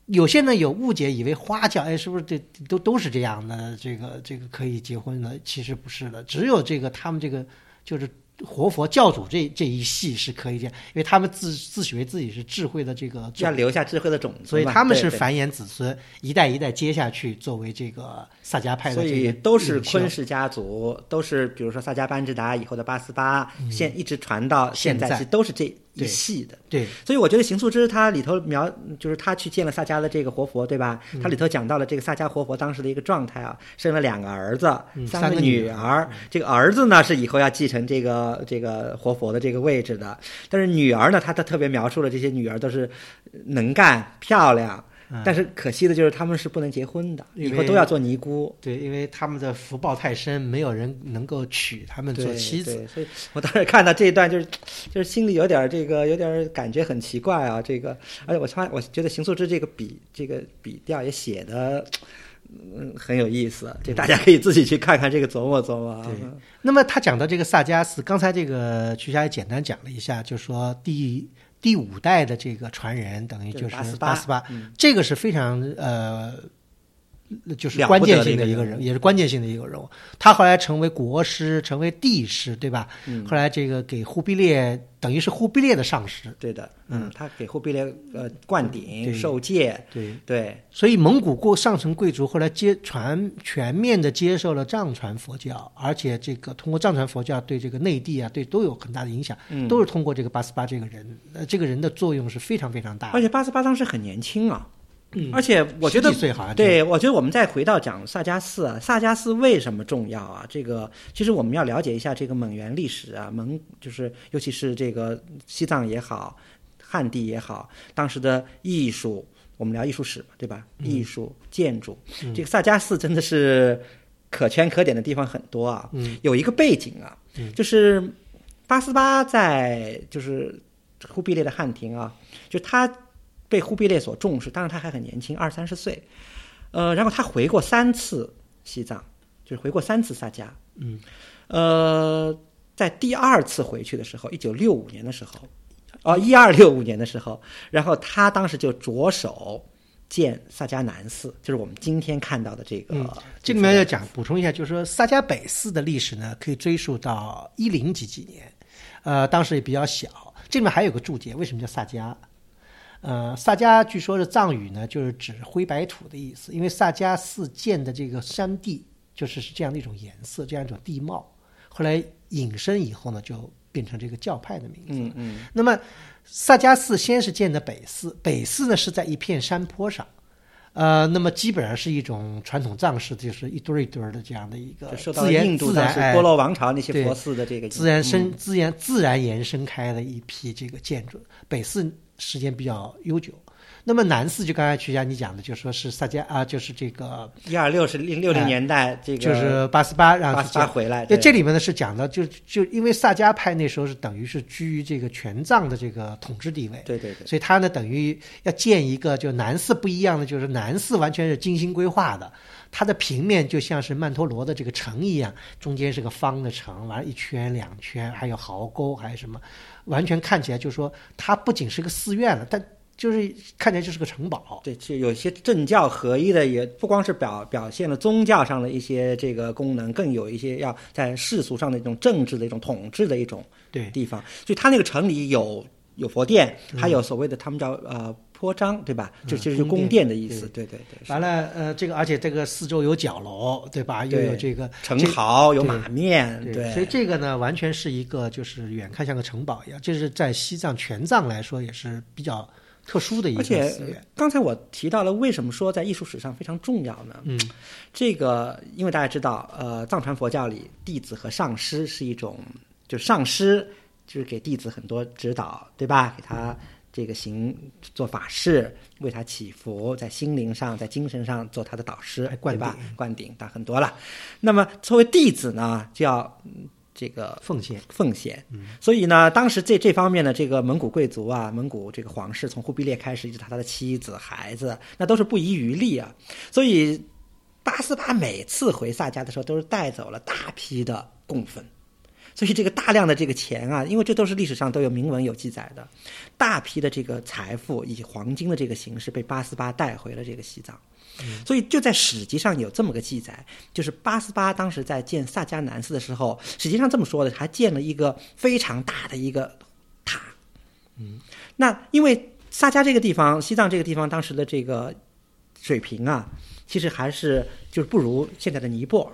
有些呢有误解，以为花轿，哎，是不是这都都是这样的？这个这个可以结婚的，其实不是的，只有这个他们这个就是活佛教主这这一系是可以这样，因为他们自自诩为自己是智慧的这个要留下智慧的种子，所以他们是繁衍子孙，一代一代接下去，作为这个萨迦派的所以都是昆氏家族，都是比如说萨迦班智达以后的八思巴，现一直传到现在，其实都是这一系的。对所以我觉得邢素芝他里头描，就是他去见了萨迦的这个活佛，对吧？嗯他里头讲到了这个萨迦活佛当时的一个状态啊，生了两个儿子，嗯三三个女女儿。这个儿子呢是以后要继承这个这个活佛的这个位置的，但是女儿呢，他他特别描述了这些女儿都是能干、漂亮。但是可惜的就是他们是不能结婚的，以后都要做尼姑。对，因为他们的福报太深，没有人能够娶他们做妻子。对，所以我当时看到这一段，就是就是心里有点儿这个，有点儿感觉很奇怪啊。这个，而且我发我觉得邢素之这个笔这个笔调也写的。嗯，很有意思，这大家可以自己去看看，这个琢磨琢磨啊。对那么他讲到这个萨迦寺，刚才这个曲霞也简单讲了一下，就是说第第五代的这个传人，等于就是八思巴八这个是非常呃。就是关键得的一个人性的一个人，也是关键性的一个人物。他后来成为国师，成为帝师，对吧？嗯后来这个给忽必烈，等于是忽必烈的上师。对的，嗯，他给忽必烈呃灌顶对受戒，对，对，所以蒙古过上层贵族后来接传全面的接受了藏传佛教，而且这个通过藏传佛教对这个内地啊，对都有很大的影响，嗯都是通过这个八思巴这个人，呃，这个人的作用是非常非常大的。而且八思巴当时很年轻啊，而且我觉得对，我觉得我们再回到讲萨迦寺啊，萨迦寺为什么重要啊？这个其实我们要了解一下这个蒙元历史啊，蒙就是尤其是这个西藏也好，汉地也好，当时的艺术，我们聊艺术史嘛，对吧？艺术、建筑，这个萨迦寺真的是可圈可点的地方很多啊。嗯有一个背景啊，就是八思巴在就是忽必烈的汉庭啊，就他被忽必烈所重视，当然他还很年轻，二三十岁，呃，然后他回过三次西藏，就是回过三次萨迦，嗯，呃，在第二次回去的时候，一九六五年的时候，哦，一二六五年的时候，然后他当时就着手建萨迦南寺，就是我们今天看到的这个。嗯这里面要讲补充一下，就是说萨迦北寺的历史呢，可以追溯到一零几几年，呃，当时也比较小。这里面还有个注解，为什么叫萨迦？呃，萨迦据说是藏语呢，就是指灰白土的意思，因为萨迦寺建的这个山地就是是这样的一种颜色，这样一种地貌。后来引申以后呢，就变成这个教派的名字。嗯嗯那么萨迦寺先是建的北寺，北寺呢是在一片山坡上，呃，那么基本上是一种传统藏式，就是一堆儿一堆儿的这样的一个自然印度自然波罗王朝那些佛寺的这个自然生嗯自然自然延伸开的一批这个建筑。北寺时间比较悠久，那么南寺就刚才曲家你讲的，就说是萨迦啊，就是这个一二六是零六零年代这个就是八思巴让八去建。十八回来，对。那这里面呢是讲的，就就因为萨迦派那时候是等于是居于这个权藏的这个统治地位，对对对，所以他呢等于要建一个就南寺不一样的，就是南寺完全是精心规划的，它的平面就像是曼陀罗的这个城一样，中间是个方的城，完了一圈两圈，还有壕沟，还有什么，完全看起来就是说它不仅是个寺院了，但就是看起来就是个城堡。对，就有些政教合一的，也不光是表表现了宗教上的一些这个功能，更有一些要在世俗上的一种政治的一种统治的一种对地方。所以它那个城里有有佛殿，还有所谓的他们叫呃坡章，对吧？就嗯就是宫宫殿殿的意思。对对对，完了，呃，这个而且这个四周有角楼，对吧？又有这个城壕有马面，对，所以这个呢，完全是一个就是远看像个城堡一样，这是在西藏全藏来说也是比较特殊的一个而且。刚才我提到了，为什么说在艺术史上非常重要呢？嗯，这个因为大家知道，呃，藏传佛教里弟子和上师是一种，就是上师就是给弟子很多指导，对吧？给他这个行做法事，为他祈福，在心灵上、在精神上做他的导师对吧顶？灌顶，但很多了。那么作为弟子呢，就要嗯这个奉献。奉献。所以呢，当时这这方面的这个蒙古贵族啊，蒙古这个皇室，从忽必烈开始，一直到他的妻子、孩子，那都是不遗余力啊。所以八思巴每次回萨迦的时候，都是带走了大批的供奉。所以这个大量的这个钱啊，因为这都是历史上都有明文有记载的，大批的这个财富以黄金的这个形式被八思巴带回了这个西藏。所以就在史籍上有这么个记载，就是八思巴当时在建萨迦南寺的时候，史籍上这么说的，还建了一个非常大的一个塔。嗯，那因为萨迦这个地方，西藏这个地方当时的这个水平啊，其实还是就是不如现在的尼泊尔，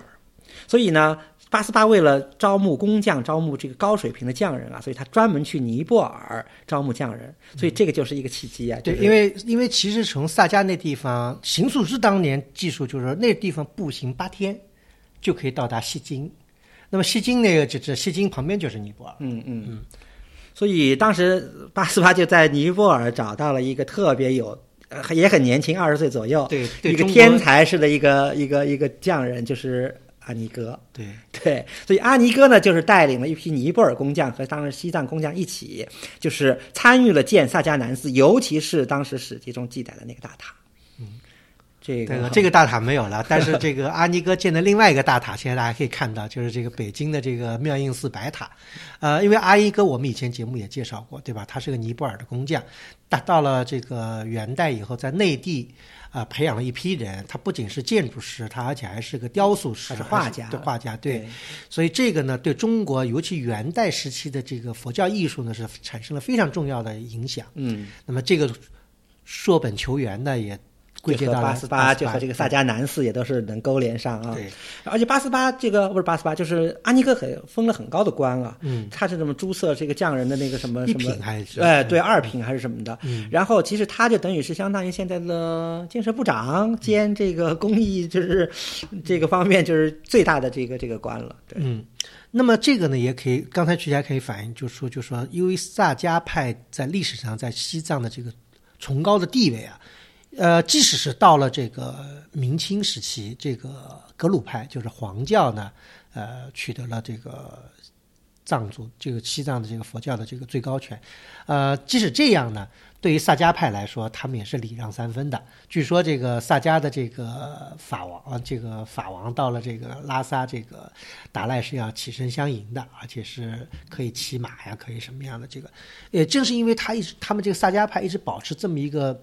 所以呢。八思巴为了招募工匠，招募这个高水平的匠人啊，所以他专门去尼泊尔招募匠人，所以这个就是一个契机啊。对，就是因为因为其实从萨迦那地方，行素之当年技术就是说那地方步行八天就可以到达西京，那么西京那个就是西京旁边就是尼泊尔。嗯嗯嗯，所以当时八思巴就在尼泊尔找到了一个特别有。呃，也很年轻，二十岁左右，对对一个天才式的一个一个一个匠人，就是阿尼哥。对，<laughs> 对，所以阿尼哥呢，就是带领了一批尼泊尔工匠和当时西藏工匠一起，就是参与了建萨迦南寺，尤其是当时史记中记载的那个大塔。嗯，这个这个这个大塔没有了，但是这个阿尼哥建的另外一个大塔，现在大家可以看到，就是这个北京的这个妙应寺白塔。呃，因为阿尼哥我们以前节目也介绍过，对吧？他是个尼泊尔的工匠，达到了这个元代以后，在内地啊、呃培养了一批人。他不仅是建筑师，他而且还是个雕塑师，还是画家对画家，对。对所以这个呢，对中国尤其元代时期的这个佛教艺术呢，是产生了非常重要的影响。嗯，那么这个硕本求源呢，也八思巴，就和这个萨迦南寺也都是能勾连上啊。对，而且八四八这个不是八四八，就是阿尼哥很封了很高的官啊。嗯，他是什么诸色这个匠人的那个什么什么品还是哎，对，二品还是什么的。嗯然后其实他就等于是相当于现在的建设部长兼这个工艺，就是这个方面就是最大的这个这个官了。对，嗯，那么这个呢，也可以，刚才曲家可以反映，就说，就说，因为萨迦派在历史上在西藏的这个崇高的地位啊，呃，即使是到了这个明清时期，这个格鲁派就是黄教呢，呃，取得了这个藏族这个西藏的这个佛教的这个最高权，呃，即使这样呢，对于萨迦派来说，他们也是礼让三分的。据说这个萨迦的这个法王，这个法王到了这个拉萨这个达赖是要起身相迎的，而且是可以骑马呀，可以什么样的这个，也正是因为他一直他们这个萨迦派一直保持这么一个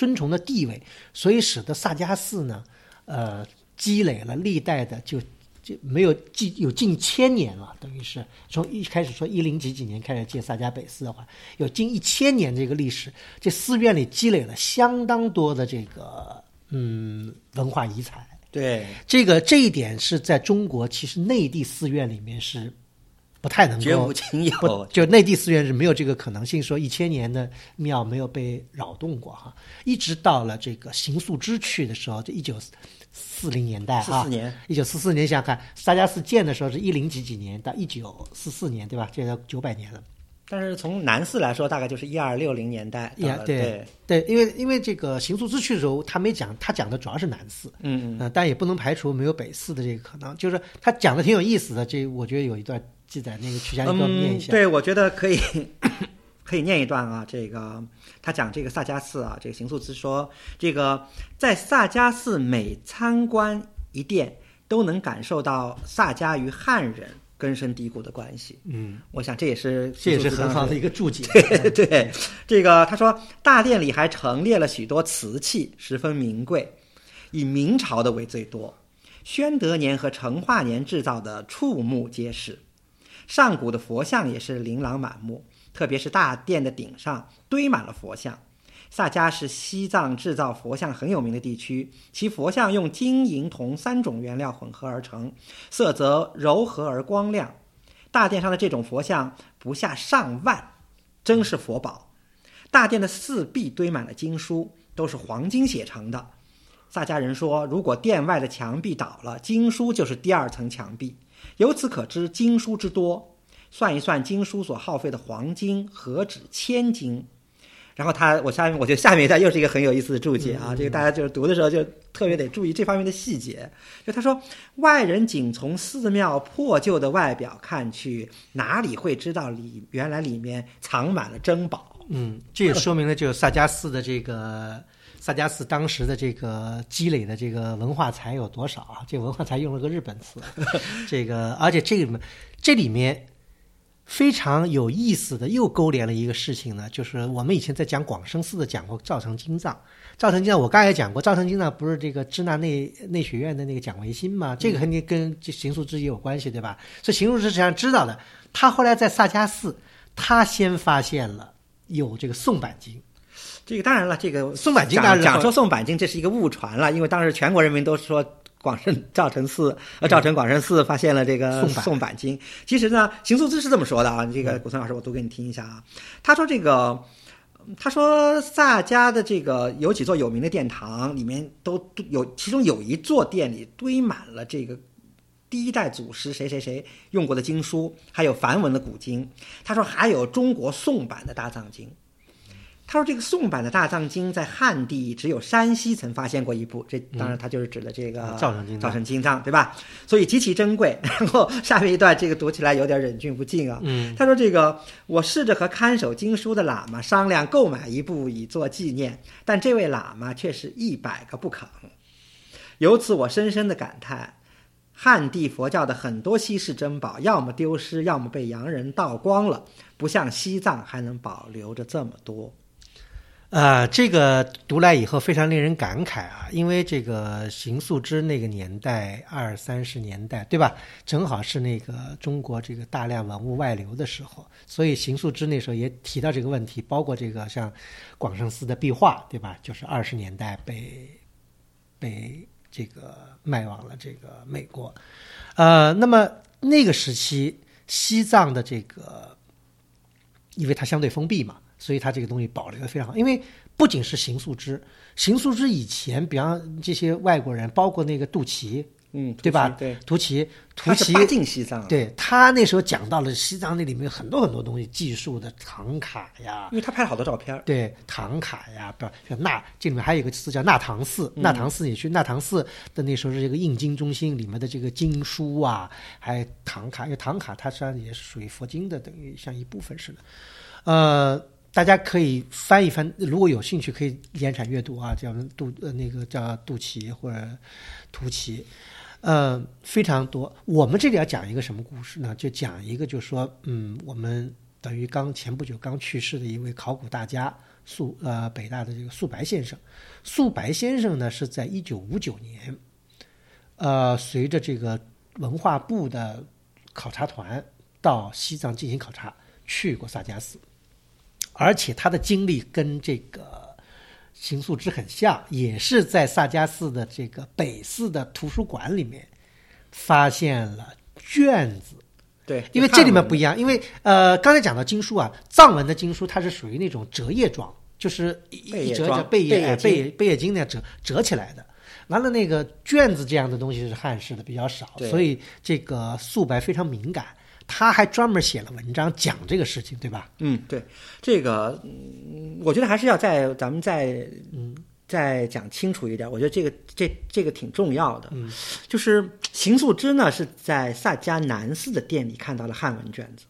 尊崇的地位，所以使得萨迦寺呢，呃，积累了历代的就。就没有近有近千年了，等于是从一开始说一零几几年开始建萨迦北寺的话，有近一千年这个历史，这寺院里积累了相当多的这个嗯文化遗产。对，这个这一点是在中国其实内地寺院里面是不太能绝无够。仅有，。就内地寺院是没有这个可能性，说一千年的庙没有被扰动过哈，一直到了这个邢素之去的时候，就一九四零年代啊一九四四年，想想看，萨迦寺建的时候是一零几几年到一九四四年，对吧？这个九百年了。但是从南寺来说，大概就是一二六零年代。对对，因为因为这个邢肃之去的时候，他没讲，他讲的主要是南寺，嗯嗯，呃，但也不能排除没有北寺的这个可能。就是他讲的挺有意思的，这我觉得有一段记载，那个曲家你给我们念一嗯，下。对，我觉得可以可以念一段啊。这个他讲这个萨迦寺啊，这个邢肃之说，这个在萨迦寺每参观一殿，都能感受到萨迦与汉人根深蒂固的关系。嗯，我想这也是这也是很好的一个注解。对 <laughs> 对，这个他说大殿里还陈列了许多瓷器，十分名贵，以明朝的为最多。宣德年和成化年制造的触目皆是，上古的佛像也是琳琅满目，特别是大殿的顶上堆满了佛像。萨迦是西藏制造佛像很有名的地区，其佛像用金银铜三种原料混合而成，色泽柔和而光亮。大殿上的这种佛像不下上万，真是佛宝。大殿的四壁堆满了经书，都是黄金写成的。萨迦人说，如果殿外的墙壁倒了，经书就是第二层墙壁，由此可知经书之多。算一算经书所耗费的黄金，何止千金？然后他，我下面我觉得下面一段又是一个很有意思的注解啊，这个大家就是读的时候就特别得注意这方面的细节。就他说，外人仅从寺庙破旧的外表看去，哪里会知道里原来里面藏满了珍宝？嗯，这也说明了就是萨迦寺的这个萨迦寺当时的这个积累的这个文化财有多少啊？这文化财用了个日本词，这个而且这里面这里面非常有意思的又勾连了一个事情呢，就是我们以前在讲广生寺的讲过赵成金藏，赵成金藏我刚才也讲过，赵成金藏不是这个支那内内学院的那个蒋维新吗？这个肯定跟这邢肃之也有关系，对吧？所以邢肃之实际上知道的，他后来在萨迦寺，他先发现了。有这个宋版经，这个当然了，这个宋版经当然讲说宋版经，这是一个误传了，因为当时全国人民都说广胜赵成寺呃赵成广胜寺发现了这个宋版经。其实呢，邢素之是这么说的啊，这个古村老师我读给你听一下啊，他说这个。他说，萨迦的这个有几座有名的殿堂，里面都都有，其中有一座殿里堆满了这个第一代祖师谁谁谁用过的经书，还有梵文的古经。他说还有中国宋版的大藏经。他说这个宋版的大藏经在汉地只有山西曾发现过一部，这当然他就是指的这个赵成经藏经藏对吧？所以极其珍贵。<laughs> 然后下面一段这个读起来有点忍俊不禁啊。嗯，他说这个我试着和看守经书的喇嘛商量购买一部以作纪念，但这位喇嘛却是一百个不肯。由此我深深的感叹。汉地佛教的很多稀世珍宝，要么丢失，要么被洋人盗光了，不像西藏还能保留着这么多。呃，这个读来以后非常令人感慨啊，因为这个邢肃之那个年代，二三十年代，对吧？正好是那个中国这个大量文物外流的时候，所以邢肃之那时候也提到这个问题，包括这个像广胜寺的壁画，对吧？就是二十年代被被这个卖往了这个美国，呃，那么那个时期西藏的这个，因为它相对封闭嘛。所以它这个东西保留的非常好，因为不仅是邢素之，邢素之以前，比方这些外国人，包括那个杜琪，嗯，对吧？对，图奇，图奇，他进西藏，，对他那时候讲到了西藏那里面有很多很多东西，技术的唐卡呀，因为他拍了好多照片。对唐卡呀，不像纳这里面还有一个词叫纳唐寺，纳唐寺也去纳唐寺的那时候是这个印经中心里面的这个经书啊，还有唐卡，因为唐卡它实际上也是属于佛经的，等于像一部分似的，呃。大家可以翻一翻，如果有兴趣可以联产阅读啊，叫杜呃那个叫杜琪或者图奇，呃非常多。我们这里要讲一个什么故事呢？就讲一个，就是说，嗯，我们等于刚前不久刚去世的一位考古大家素呃北大的这个素白先生。素白先生呢是在一九五九年，呃，随着这个文化部的考察团到西藏进行考察，去过萨迦寺。而且他的经历跟这个邢素之很像，也是在萨迦寺的这个北寺的图书馆里面发现了卷子，对，因为这里面不一样，因为呃，刚才讲到经书啊，藏文的经书它是属于那种折页状，就是一一折状折贝叶贝贝叶经那样折折起来的。完了，那个卷子这样的东西是汉式的比较少，所以这个素白非常敏感。他还专门写了文章讲这个事情，对吧？嗯，对，这个，嗯，我觉得还是要再咱们再嗯再讲清楚一点。我觉得这个这这个挺重要的。嗯，就是邢素之呢是在萨迦南寺的店里看到了汉文卷子，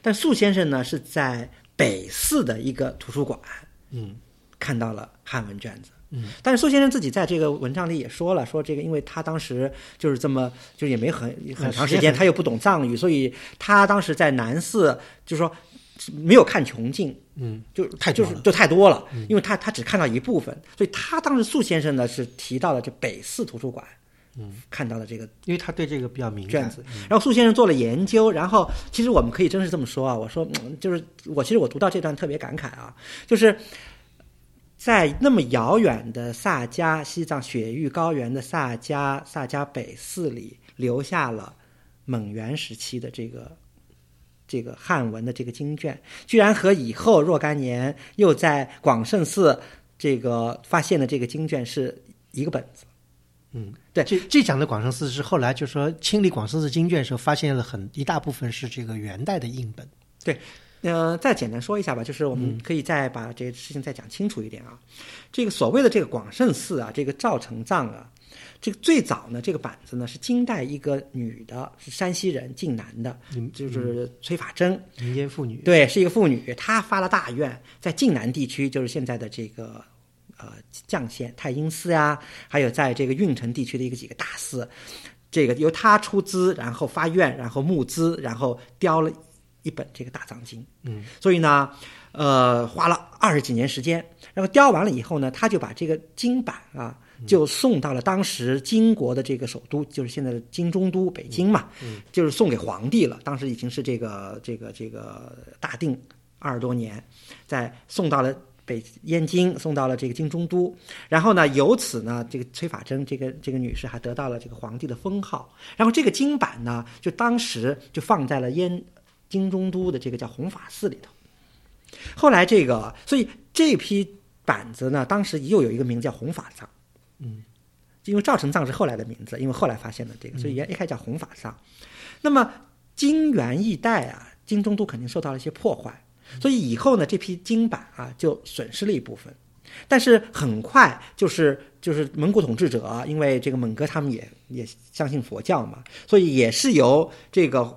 但素先生呢是在北寺的一个图书馆，嗯，看到了汉文卷子。嗯，但是苏先生自己在这个文章里也说了，说这个因为他当时就是这么，就是也没很很长时间，他又不懂藏语，所以他当时在南寺就是说没有看穷尽，嗯，就太就是就太多了，因为他他只看到一部分，所以他当时苏先生呢是提到了这北寺图书馆，嗯，看到了这个因为他对这个比较敏感。然后苏先生做了研究，然后其实我们可以真是这么说啊，我说嗯就是我其实我读到这段特别感慨啊，就是在那么遥远的萨迦西藏雪域高原的萨迦萨迦北寺里，留下了蒙元时期的这个。这个汉文的这个经卷，居然和以后若干年又在广胜寺这个发现的这个经卷是一个本子。嗯，对这这讲的广胜寺是后来就说清理广胜寺经卷的时候，发现了很一大部分是这个元代的印本。呃，再简单说一下吧，就是我们可以再把这个事情再讲清楚一点啊。这个所谓的这个广胜寺啊，这个赵成藏啊，这个最早呢，这个板子呢是金代一个女的，是山西人晋南的，就是崔法珍，民间妇女，对，是一个妇女，她发了大愿，在晋南地区，就是现在的这个呃绛县太阴寺呀，还有在这个运城地区的一个几个大寺，这个由她出资，然后发愿，然后募资，然后雕了一本这个大藏经。嗯，所以呢，呃，花了二十几年时间，然后雕完了以后呢，他就把这个经版啊。就送到了当时金国的这个首都，就是现在的金中都北京嘛，就是送给皇帝了。当时已经是这个这个这个大定二十多年，在送到了北燕京，送到了这个金中都。然后呢，由此呢，这个崔法珍这个这个女士还得到了这个皇帝的封号。然后这个金版呢，就当时就放在了燕金中都的这个叫弘法寺里头。后来这个，所以这批板子呢，当时又有一个名字叫弘法藏。嗯，因为赵成藏是后来的名字，因为后来发现的这个，所以原一开始叫弘法藏。那么金元一代啊，金中都肯定受到了一些破坏，所以以后呢，这批金板啊就损失了一部分。但是很快就是就是蒙古统治者，因为这个蒙哥他们也也相信佛教嘛，所以也是由这个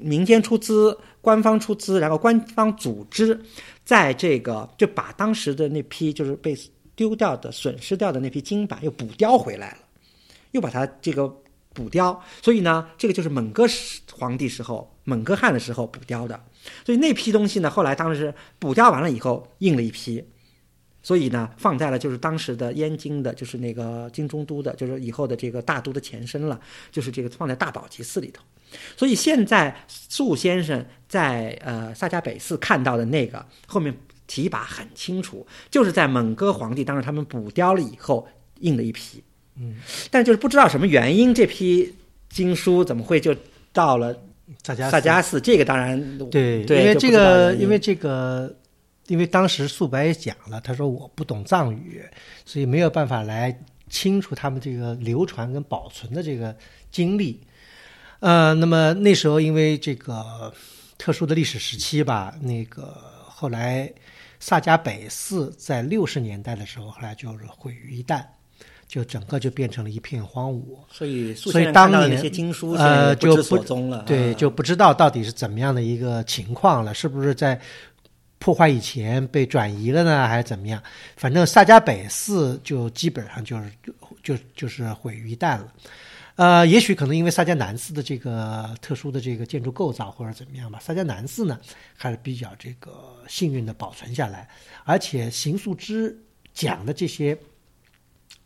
民间出资、官方出资，然后官方组织，在这个就把当时的那批就是被丢掉的、损失掉的那批金版又补雕回来了，又把它这个补雕。所以呢，这个就是蒙哥皇帝时候、蒙哥汗的时候补雕的。所以那批东西呢，后来当时补雕完了以后印了一批。所以呢，放在了就是当时的燕京的，就是那个京中都的，就是以后的这个大都的前身了，就是这个放在大宝吉寺里头。所以现在素先生在呃萨迦北寺看到的那个后面提拔很清楚，就是在蒙哥皇帝当时他们补雕了以后印的一批。嗯，但就是不知道什么原因，这批经书怎么会就到了萨迦萨迦寺？这个当然对，对，因为这个，因因为这个，因为当时素白也讲了，他说我不懂藏语，所以没有办法来清楚他们这个流传跟保存的这个经历。呃，那么那时候因为这个特殊的历史时期吧，那个后来萨迦北寺在六十年代的时候，后来就是毁于一旦，就整个就变成了一片荒芜。所以所以当年的那些经书呃就不知所踪了。对，啊就不知道到底是怎么样的一个情况了，是不是在破坏以前被转移了呢，还是怎么样？反正萨迦北寺就基本上就是就就就是毁于一旦了。呃，也许可能因为萨迦南寺的这个特殊的这个建筑构造或者怎么样吧，萨迦南寺呢还是比较这个幸运的保存下来，而且邢素之讲的这些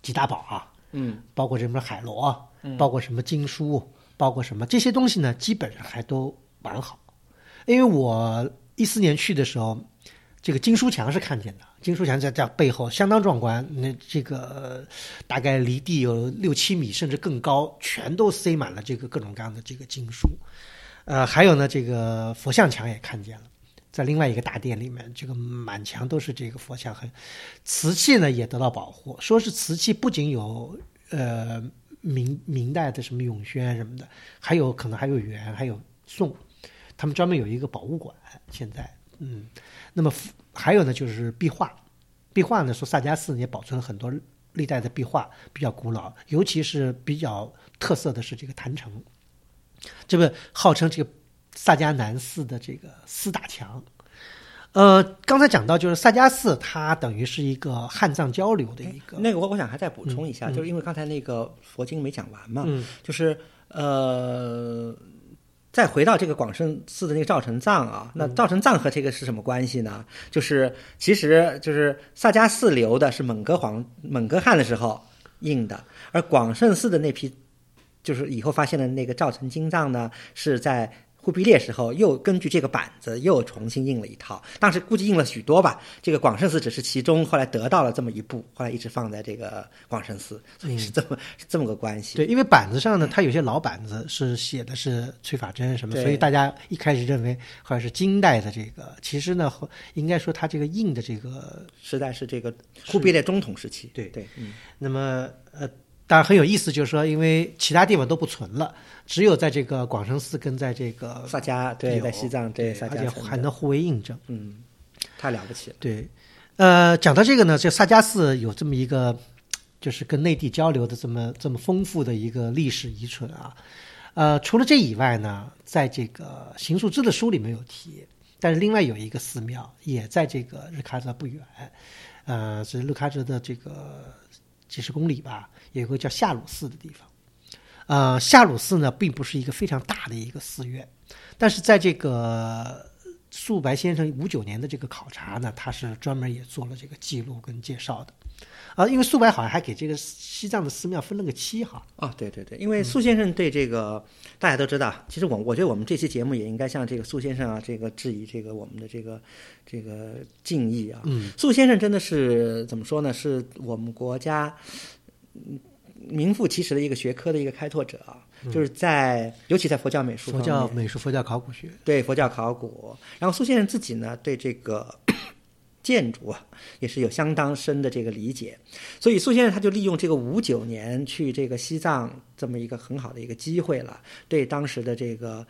几大宝啊，嗯，包括什么海螺，嗯包括什么经书，包括什么这些东西呢，基本上还都完好。因为我一四年去的时候，这个经书墙是看见的，经书墙在在背后相当壮观，那这个大概离地有六七米甚至更高，全都塞满了这个各种各样的这个经书。呃，还有呢，这个佛像墙也看见了，在另外一个大殿里面，这个满墙都是这个佛像，很瓷器呢也得到保护。说是瓷器不仅有呃明明代的什么永宣什么的，还有可能还有元，还有宋，他们专门有一个博物馆。现在，嗯，那么还有呢，就是壁画，壁画呢，说萨迦寺也保存了很多历代的壁画，比较古老，尤其是比较特色的是这个坛城。这个号称这个萨迦南寺的这个四大墙，呃，刚才讲到就是萨迦寺，它等于是一个汉藏交流的一个。那个我我想还再补充一下，就是因为刚才那个佛经没讲完嘛，就是呃，再回到这个广胜寺的那个赵成藏啊，那赵成藏和这个是什么关系呢？就是其实就是萨迦寺留的是蒙哥皇蒙哥汗的时候印的，而广胜寺的那批。就是以后发现的那个赵成金藏呢，是在忽必烈时候又根据这个板子又重新印了一套，当时估计印了许多吧。这个广胜寺只是其中，后来得到了这么一部，后来一直放在这个广胜寺，所以是这么是这么个关系。对，因为板子上呢，它有些老板子是写的是崔法真什么，所以大家一开始认为好像是金代的这个，其实呢，应该说它这个印的这个时代是这个忽必烈中统时期。对对，嗯，那么呃。当然很有意思，就是说，因为其他地方都不存了，只有在这个广生寺跟在这个萨迦，对，在西藏，对，萨迦还能互为印证，嗯，太了不起了。对，呃，讲到这个呢，这萨迦寺有这么一个，就是跟内地交流的这么这么丰富的一个历史遗存啊。呃，除了这以外呢，在这个邢树之的书里面有提，但是另外有一个寺庙也在这个日喀则不远，呃，是日喀则的这个几十公里吧。有一个叫夏鲁寺的地方，呃，夏鲁寺呢并不是一个非常大的一个寺院，但是在这个素白先生五九年的这个考察呢，他是专门也做了这个记录跟介绍的，啊，因为素白好像还给这个西藏的寺庙分了个期哈。啊，对对对，因为苏先生对这个大家都知道，其实我我觉得我们这期节目也应该向这个苏先生啊，这个质疑这个我们的这个这个敬意啊。嗯，苏先生真的是怎么说呢？是我们国家。名副其实的一个学科的一个开拓者啊，就是在尤其在佛教美术、佛教美术、佛教考古学，对佛教考古。然后苏先生自己呢，对这个建筑啊，也是有相当深的这个理解。所以苏先生他就利用这个五九年去这个西藏这么一个很好的一个机会了，对当时的这个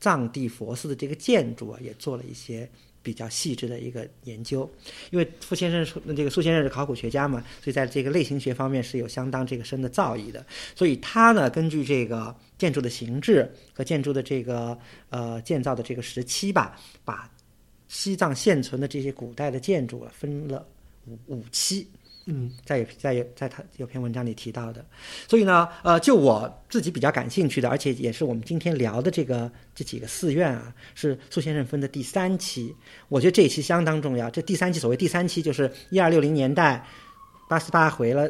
藏地佛寺的这个建筑啊，也做了一些。比较细致的一个研究，因为傅先生那这个苏先生是考古学家嘛，所以在这个类型学方面是有相当这个深的造诣的。所以他呢，根据这个建筑的形制和建筑的这个呃建造的这个时期吧，把西藏现存的这些古代的建筑啊分了五五期。嗯，在有在有在他有篇文章里提到的，所以呢，呃，就我自己比较感兴趣的，而且也是我们今天聊的这个这几个寺院啊，是苏先生分的第三期。我觉得这一期相当重要。这第三期，所谓第三期，就是一二六零年代，八思巴回了，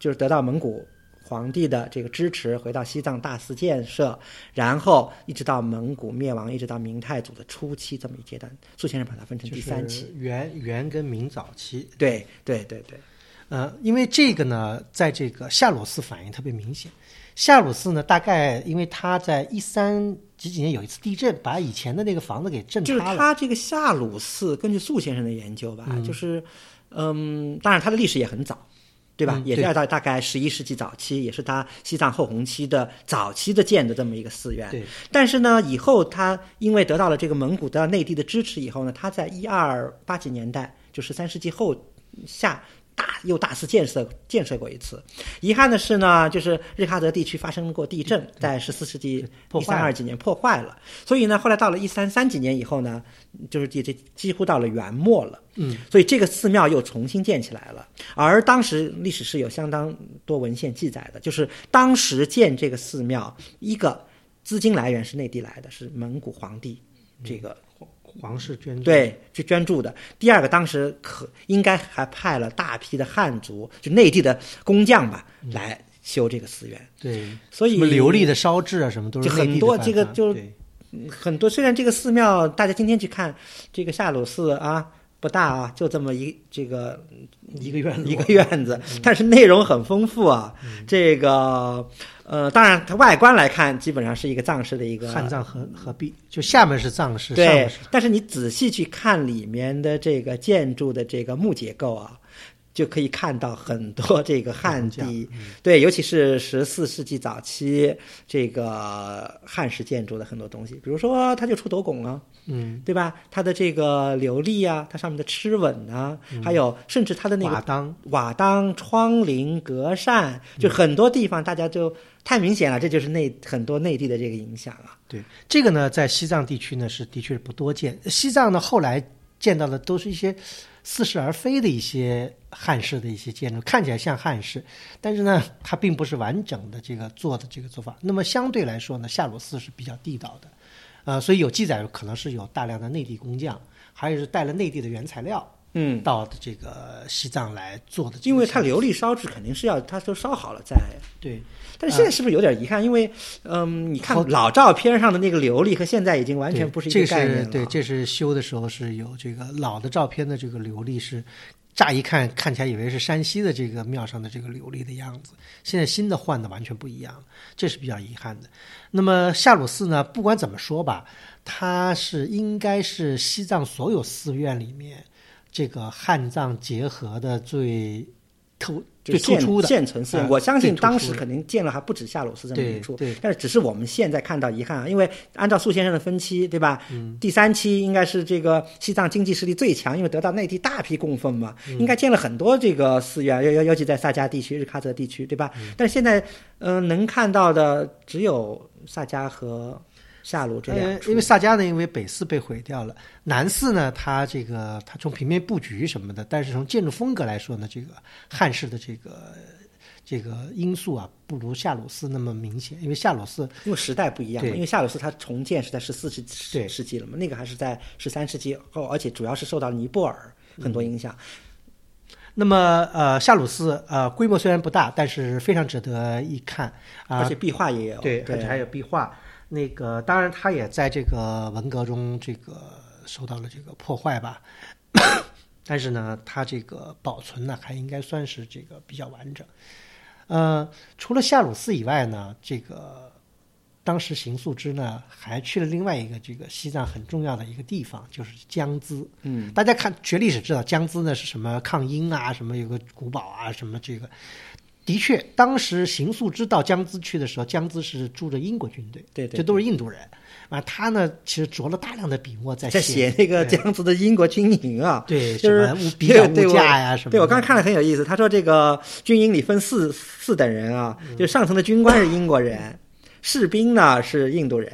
就是得到蒙古。皇帝的这个支持，回到西藏大肆建设，然后一直到蒙古灭亡，一直到明太祖的初期这么一阶段，苏先生把它分成第三期，元元跟明早期。对对对对，呃，因为这个呢，在这个夏鲁寺反应特别明显。夏鲁寺呢，大概因为他在一三几几年有一次地震，把以前的那个房子给震塌了。就是他这个夏鲁寺，根据苏先生的研究吧，就是，嗯，当然它的历史也很早。对吧？也是要到大概十一世纪早期，也是他西藏后红期的早期的建的这么一个寺院。对。但是呢，以后他因为得到了这个蒙古得到内地的支持以后呢，他在一二八几年代，就十三世纪后下。大又大肆建设建设过一次，遗憾的是呢，就是日喀则地区发生过地震，在十四世纪一三二几年破坏了，所以呢，后来到了一三三几年以后呢，就是这这几乎到了元末了，嗯，所以这个寺庙又重新建起来了。而当时历史是有相当多文献记载的，就是当时建这个寺庙，一个资金来源是内地来的，是蒙古皇帝这个。皇室捐助对，去捐助的。第二个，当时可应该还派了大批的汉族，就内地的工匠吧，来修这个寺院。对，所以流利的烧制啊，什么都是很多。这个就很多。虽然这个寺庙，大家今天去看这个夏鲁寺啊，不大啊，就这么一这个一个院子。一个院子，但是内容很丰富啊。这个呃，当然它外观来看，基本上是一个藏式的一个汉藏合合璧，就下面是藏式，上对但是你仔细去看里面的这个建筑的这个木结构啊，就可以看到很多这个汉 <laughs> 地，对，尤其是十四世纪早期这个汉式建筑的很多东西，比如说它就出斗拱啊，嗯，对吧？它的这个琉璃啊，它上面的螭吻啊，还有甚至它的那个瓦当，瓦当、窗棂、格扇，就很多地方大家就太明显了，这就是内很多内地的这个影响啊。对这个呢，在西藏地区呢是的确是不多见。西藏呢后来见到的都是一些似是而非的一些汉式的一些建筑，看起来像汉式，但是呢，它并不是完整的这个做的这个做法。那么相对来说呢，夏洛寺是比较地道的，呃，所以有记载可能是有大量的内地工匠，还有是带了内地的原材料嗯，到的这个西藏来做的因为它琉璃烧制肯定是要它都烧好了再。对但是现在是不是有点遗憾？因为，嗯，你看老照片上的那个琉璃和现在已经完全不是一对个概念了。这是对，这是修的时候是有这个老的照片的这个琉璃是，乍一看看起来以为是山西的这个庙上的这个琉璃的样子，现在新的换的完全不一样，这是比较遗憾的。那么夏鲁寺呢，不管怎么说吧，它是应该是西藏所有寺院里面这个汉藏结合的最突最突出的。现存寺我相信当时肯定建了还不止夏鲁寺这么一处，但是只是我们现在看到遗憾啊，因为按照苏先生的分期，对吧？嗯第三期应该是这个西藏经济实力最强，因为得到内地大批供奉嘛，嗯应该建了很多这个寺院，尤尤尤其在萨迦地区、日喀则地区，对吧？嗯但是现在，嗯、能看到的只有萨迦和因为萨迦呢，因为北寺被毁掉了，南寺呢，它这个它从平面布局什么的，但是从建筑风格来说呢，这个汉式的这个这个因素啊，不如夏鲁斯那么明显，因为夏鲁斯因为时代不一样嘛，因为夏鲁斯它重建是在十四世对世纪了嘛，那个还是在十三世纪后，而且主要是受到尼泊尔很多影响。那么呃，夏鲁斯呃规模虽然不大，但是非常值得一看啊、而且壁画也有，对，对。而且还有壁画。那个当然，他也在这个文革中这个受到了这个破坏吧，<coughs> 但是呢，他这个保存呢还应该算是这个比较完整。呃，除了夏鲁寺以外呢，这个当时邢素之呢还去了另外一个这个西藏很重要的一个地方，就是江孜。嗯，大家看学历史知道，江孜呢是什么抗英啊，什么有个古堡啊，什么这个。的确，当时邢素之到江孜去的时候，江孜是住着英国军队，对对这都是印度人。啊，他呢其实着了大量的笔墨在在写那个江孜的英国军营啊，<laughs> 对就是 <laughs> 物比物价呀什么。对我刚才看了很有意思，他说这个军营里分四四等人啊，嗯。就上层的军官是英国人，士兵呢是印度人，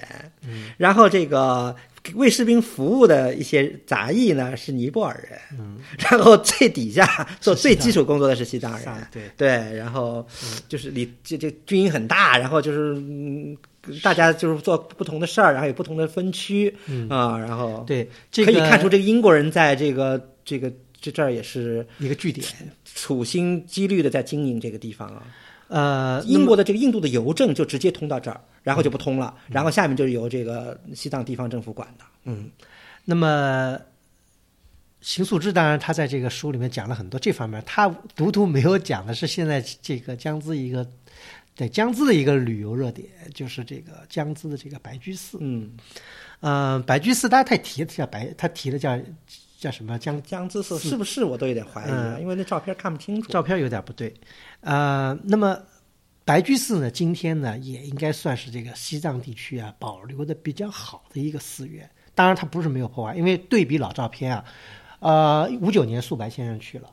嗯。然后这个为士兵服务的一些杂役呢是尼泊尔人，嗯。<laughs> 然后最底下做最基础工作的是西藏人，上对。对，然后就是里这这军营很大，然后就是嗯，大家就是做不同的事儿，然后有不同的分区。嗯。啊，然后对，这个可以看出这个英国人在这个这个这这儿也是一个据点。处心积虑的在经营这个地方啊。呃，英国的这个印度的邮政就直接通到这儿，然后就不通了，然后下面就是由这个西藏地方政府管的。嗯，那么邢素之当然他在这个书里面讲了很多这方面，他独独没有讲的是现在这个江孜一个对江孜的一个旅游热点，就是这个江孜的这个白居寺。嗯，嗯、白居寺，大家太提的叫白，他提的叫叫什么江江之寺是不是我都有点怀疑啊，嗯因为那照片看不清楚。照片有点不对，呃，那么白居寺呢，今天呢也应该算是这个西藏地区啊保留的比较好的一个寺院。当然，它不是没有破坏，因为对比老照片啊，呃，五九年素白先生去了，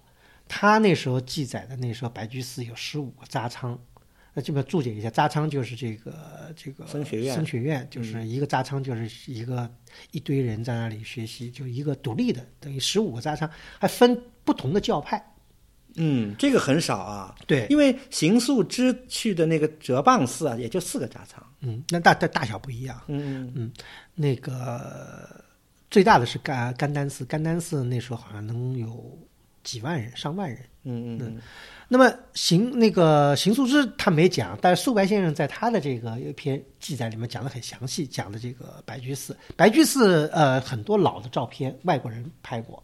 他那时候记载的那时候白居寺有十五个扎仓。那这边注解一下，扎仓就是这个这个僧学院僧学院就是一个扎仓，就是一个一堆人在那里学习，就一个独立的，等于十五个扎仓，还分不同的教派。嗯，这个很少啊，对，因为行素之去的那个哲蚌寺啊，也就四个扎仓。嗯，那大大大小不一样。嗯嗯那个最大的是甘甘丹寺，甘丹寺那时候好像能有几万人、上万人。嗯嗯嗯那么邢那个邢素之他没讲，但是素白先生在他的这个一篇记载里面讲的很详细，讲的这个白居寺。白居寺呃很多老的照片外国人拍过，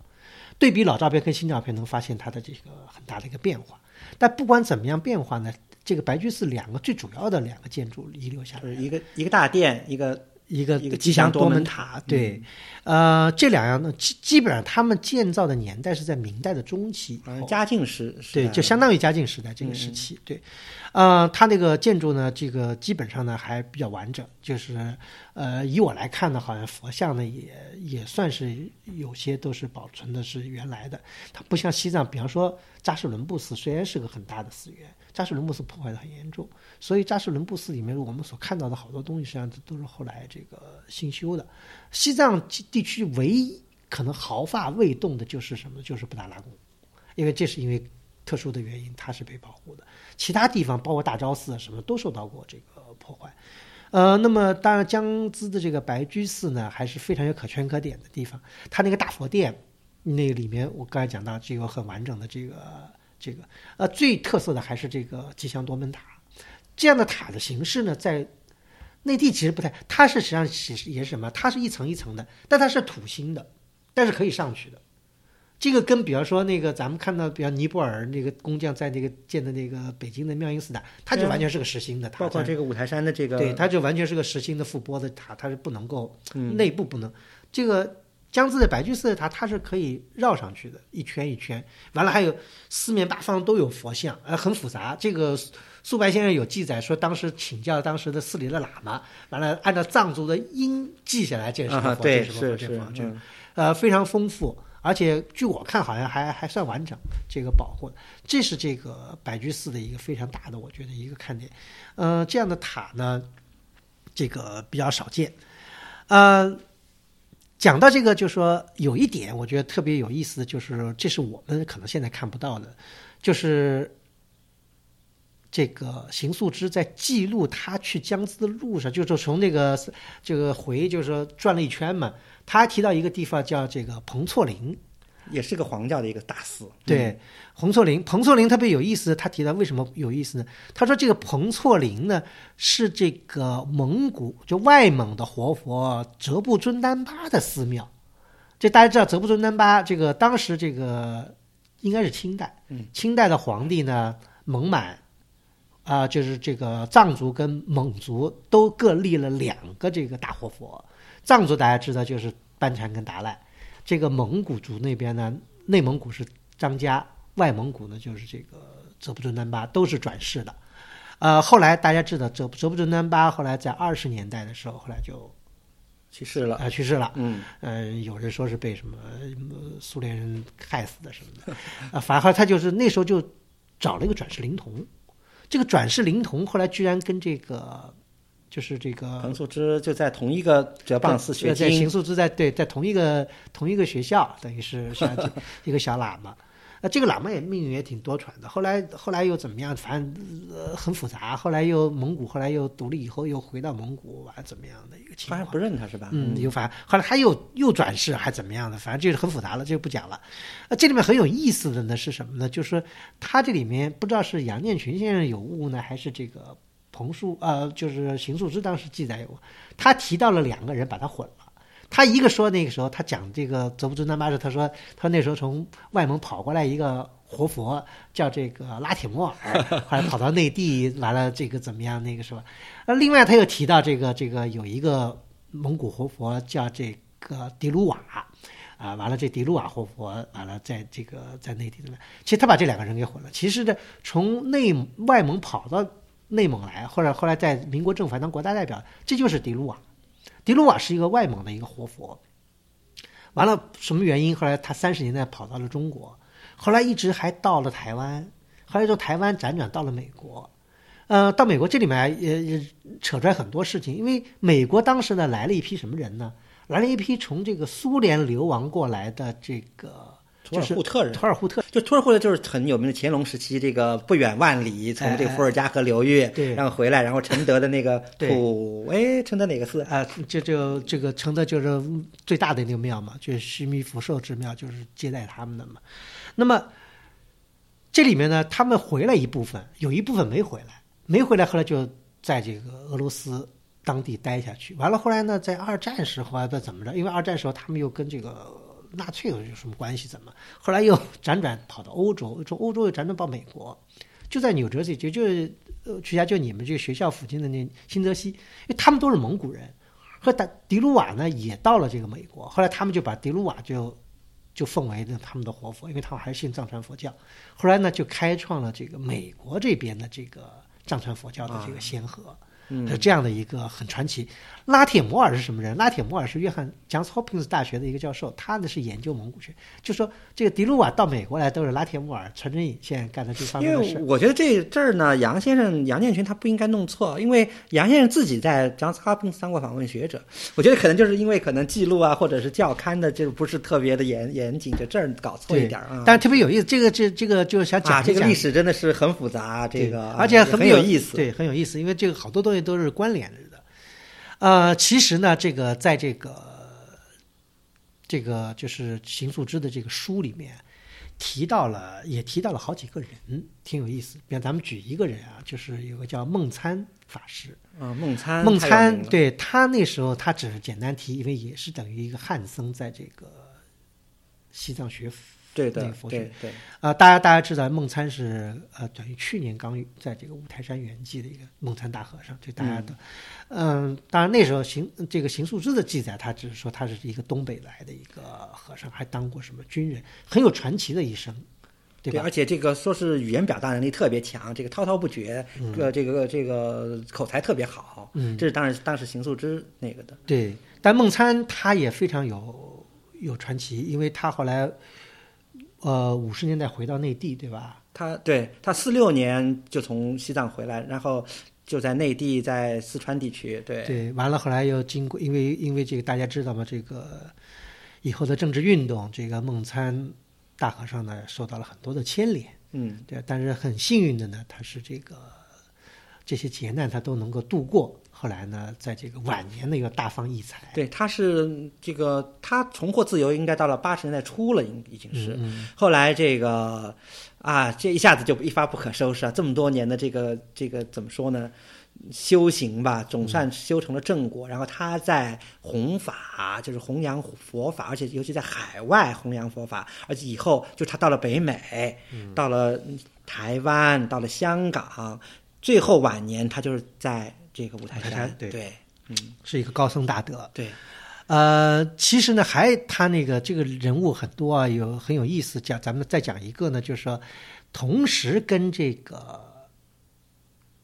对比老照片跟新照片，能发现它的这个很大的一个变化。但不管怎么样变化呢，这个白居寺两个最主要的两个建筑遗留下来，一个一个大殿，一个一个吉祥多门门塔，对，呃，这两样呢，基基本上他们建造的年代是在明代的中期，嘉靖时时对，就相当于嘉靖时代这个时期，对，呃，它那个建筑呢，这个基本上呢还比较完整，就是呃，以我来看呢，好像佛像呢也也算是有些都是保存的是原来的，它不像西藏，比方说扎什伦布寺虽然是个很大的寺院，扎什伦布寺破坏的很严重，所以扎什伦布寺里面我们所看到的好多东西，实际上都是后来这个新修的。西藏地区唯一可能毫发未动的就是什么？就是布达拉宫，因为这是因为特殊的原因，它是被保护的。其他地方，包括大昭寺什么，都受到过这个破坏。呃，那么当然，江孜的这个白居寺呢，还是非常有可圈可点的地方。它那个大佛殿，那里面我刚才讲到，这个很完整的这个这个，呃，最特色的还是这个吉祥多门塔。这样的塔的形式呢，在内地其实不太，它是实际上是也是什么？它是一层一层的，但它是土星的，但是可以上去的。这个跟比方说那个咱们看到，比方尼泊尔那个工匠在那个建的那个北京的妙音寺塔，它就完全是个实心的塔，包括这个五台山的这个对，它就完全是个实心的覆钵的塔，它是不能够嗯内部不能。这个江孜的白居寺的塔，它是可以绕上去的，一圈一圈。完了还有四面八方都有佛像，呃，很复杂。这个苏苏白先生有记载说，当时请教当时的寺里的喇嘛，完了按照藏族的音记下来，这是什么啊，佛，对，这是什么佛，这是呃，非常丰富，而且据我看好像还还算完整，这个保护，这是这个白居寺的一个非常大的，我觉得一个看点。呃，这样的塔呢，这个比较少见。呃，讲到这个，就说有一点我觉得特别有意思的就是，这是我们可能现在看不到的，就是这个邢素芝在记录他去江孜的路上，就是从那个这个回，就是说转了一圈嘛。他还提到一个地方叫这个彭措林，也是个黄教的一个大寺。对，彭措林，彭措林特别有意思。他提到为什么有意思呢？他说这个彭措林呢是这个蒙古就外蒙的活佛哲布尊丹巴的寺庙。这大家知道哲布尊丹巴，这个当时这个应该是清代，嗯，清代的皇帝呢蒙满。啊、就是这个藏族跟蒙族都各立了两个这个大活佛。藏族大家知道就是班禅跟达赖，这个蒙古族那边呢，内蒙古是张家，外蒙古呢就是这个泽布尊丹巴，都是转世的。呃，后来大家知道哲哲布尊丹巴后来在二十年代的时候，后来就去世了。啊、去世了。嗯，呃，有人说是被什么呃苏联人害死的什么的，啊，反而他就是那时候就找了一个转世灵童，这个转世灵童后来居然跟这个就是这个彭素之就在同一个哲蚌寺学对在邢，素之在对在同一个同一个学校，等于是像 <laughs> 一个小喇嘛。那这个喇嘛也命运也挺多舛的，后来后来又怎么样？反正呃很复杂。后来又蒙古，后来又独立以后又回到蒙古，怎么样的一个情况好像？不认他是吧？嗯，又反后来他又又转世还怎么样的？反正就是很复杂了，这就不讲了。呃，这里面很有意思的呢是什么呢？就是说他这里面不知道是杨建群先生有误呢，还是这个彭树呃，就是邢树之当时记载有，他提到了两个人，把他混了。他一个说那个时候他讲这个泽布尊丹巴时，他说他那时候从外蒙跑过来一个活佛，叫这个拉铁莫尔，<laughs> 后来跑到内地，来了这个怎么样那个是吧？呃，另外他又提到这个这个有一个蒙古活佛叫这个迪鲁瓦。啊，完了，这迪鲁瓦活佛完了，在这个在内地里面，其实他把这两个人给混了。其实呢，从内外蒙跑到内蒙来，或者后来在民国政府还当国大代表，这就是迪卢瓦。迪卢瓦是一个外蒙的一个活佛。完了，什么原因？后来他三十年代跑到了中国，后来一直还到了台湾，后来从台湾辗转到了美国。呃，到美国这里面也也扯出来很多事情，因为美国当时呢来了一批什么人呢？来了一批从这个苏联流亡过来的这个图尔扈特人，图尔扈特，就图尔扈特就是很有名的乾隆时期，这个不远万里从这个伏尔加河流域，对然后回来，然后承德的那个 <laughs> 土，哎，承德哪个寺？啊，这就这个承德就是最大的那个庙嘛，就是须弥福寿之庙，就是接待他们的嘛。那么这里面呢，他们回来一部分，有一部分没回来，没回来，后来就在这个俄罗斯当地待下去。完了，后来呢，在二战时候啊，不怎么着，因为二战时候他们又跟这个纳粹有有什么关系？怎么？后来又 <laughs> 辗转跑到欧洲，从欧洲又辗转到美国，就在纽泽西，就就曲霞就你们这个学校附近的那新泽西，因为他们都是蒙古人，和达迪鲁瓦呢也到了这个美国，后来他们就把迪鲁瓦就就奉为了他们的活佛，因为他们还是信藏传佛教，后来呢就开创了这个美国这边的这个藏传佛教的这个先河。是这样的一个很传奇。拉铁摩尔是什么人？拉铁摩尔是约翰 Johns Hopkins 大学的一个教授，他呢是研究蒙古学。就说这个迪鲁瓦到美国来都是拉铁摩尔、传真引线干的这方面的事。因为我觉得这这儿呢，杨先生杨建群他不应该弄错，因为杨先生自己在 Johns Hopkins 当过访问学者。我觉得可能就是因为可能记录啊，或者是教刊的，就不是特别的严严谨，就这儿搞错一点啊。但是特别有意思，这个这这个就是想讲这个历史真的是很复杂，这个而且很有意思，对，很有意思，因为这个好多东西都是关联着的。呃，其实呢，这个在这个这个就是邢素之的这个书里面提到了，也提到了好几个人，挺有意思。比方咱们举一个人啊，就是有个叫孟参法师。啊，孟参。孟参，对他那时候他只是简单提，因为也是等于一个汉僧，在这个西藏学。对的，对对，啊，大家大家知道孟参是呃，等于去年刚在这个五台山圆寂的一个孟参大和尚，就大家都，嗯，当然那时候邢这个邢素之的记载，他只是说他是一个东北来的一个和尚，还当过什么军人，很有传奇的一生，对吧？而且这个说是语言表达能力特别强，这个滔滔不绝，呃，这个这个口才特别好，嗯，这是当然当时邢素之那个的，对。但孟参他也非常有有传奇，因为他后来。呃，五十年代回到内地，对吧？他对他四六年就从西藏回来，然后就在内地，在四川地区，对对，完了后来又经过，因为因为这个大家知道吗？这个以后的政治运动，这个孟参大和尚呢受到了很多的牵连，嗯，对，但是很幸运的呢，他是这个这些劫难他都能够度过。后来呢，在这个晚年呢，又大放异彩。对，他是这个，他重获自由，应该到了八十年代初了，已已经是。后来这个啊，这一下子就一发不可收拾啊！这么多年的这个这个怎么说呢？修行吧，总算修成了正果。然后他在弘法，就是弘扬佛法，而且尤其在海外弘扬佛法。而且以后就他到了北美，到了台湾，到了香港，最后晚年他就是在。这个五台山，对对，嗯，是一个高僧大德。对，呃，其实呢，还他那个这个人物很多啊，有很有意思。讲咱们再讲一个呢，就是说，同时跟这个，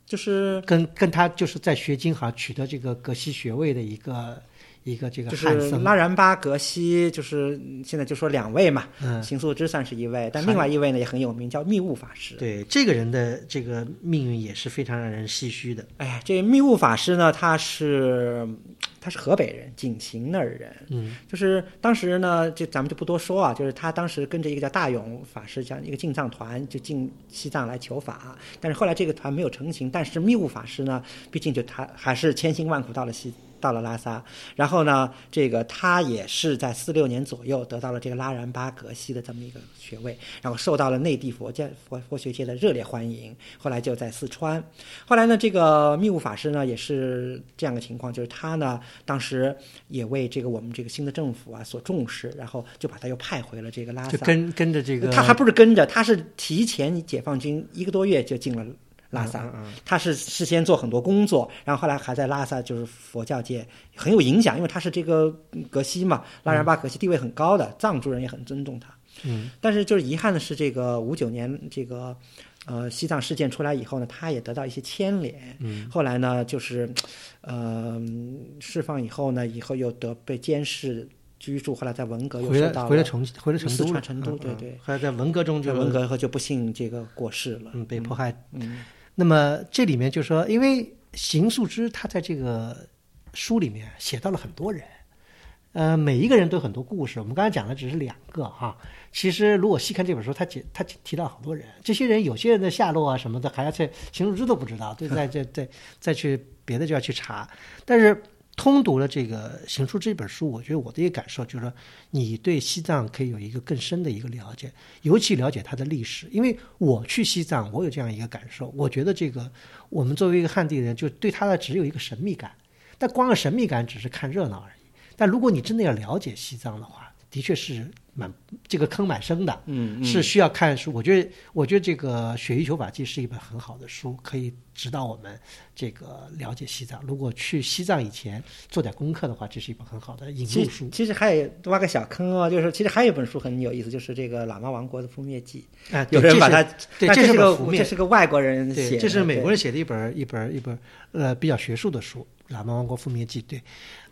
就是跟跟他就是在学经哈取得这个格西学位的一个。一个这个就是拉然巴格西，就是现在就说两位嘛，邢素之算是一位，但另外一位呢也很有名，叫密悟法师。对这个人的这个命运也是非常让人唏嘘的。哎，这密悟法师呢，他是他是河北人，景行那儿人。嗯，就是当时呢，就咱们就不多说啊，就是他当时跟着一个叫大勇法师，这样一个进藏团，就进西藏来求法。但是后来这个团没有成型，但是密悟法师呢，毕竟就他还是千辛万苦到了西。到了拉萨，然后呢，这个他也是在四六年左右得到了这个拉然巴格西的这么一个学位，然后受到了内地佛教佛佛学界的热烈欢迎。后来就在四川，后来呢，这个密悟法师呢也是这样的情况，就是他呢当时也为这个我们这个新的政府啊所重视，然后就把他又派回了这个拉萨，就跟跟着这个，他还不是跟着，他是提前解放军一个多月就进了。拉萨，他是事先做很多工作，然后后来还在拉萨就是佛教界很有影响，因为他是这个格西嘛，拉然巴格西地位很高的，藏族人也很尊重他。嗯，但是就是遗憾的是，这个五九年这个呃西藏事件出来以后呢，他也得到一些牵连。嗯，后来呢，就是呃释放以后呢，以后又得被监视居住，后来在文革又回到回了成回了成都了，成都对对，后来在文革中就文革后就不幸这个过世了，嗯，被迫害，嗯。那么这里面就说，因为邢素芝他在这个书里面写到了很多人，呃，每一个人都有很多故事。我们刚才讲的只是两个哈，其实如果细看这本书，他提他提到好多人，这些人有些人的下落啊什么的，还要在邢素芝都不知道，对，再再再再去别的就要去查，但是。通读了这个《行书》这本书，我觉得我的一个感受就是说，你对西藏可以有一个更深的一个了解，尤其了解它的历史。因为我去西藏，我有这样一个感受，我觉得这个我们作为一个汉地人，就对它的只有一个神秘感。但光有神秘感只是看热闹而已。但如果你真的要了解西藏的话，的确是蛮这个坑蛮深的，嗯，是需要看书。我觉得，我觉得这个《雪域求法记》是一本很好的书，可以指导我们这个了解西藏。如果去西藏以前做点功课的话，这是一本很好的引其路书。其实还有挖个小坑哦，就是其实还有一本书很有意思，就是这个《喇嘛王国的覆灭记啊，》，有人把它，对，这这是个这是个外国人写，的，这是美国人写的一本一本一本呃比较学术的书，《喇嘛王国覆灭记》对，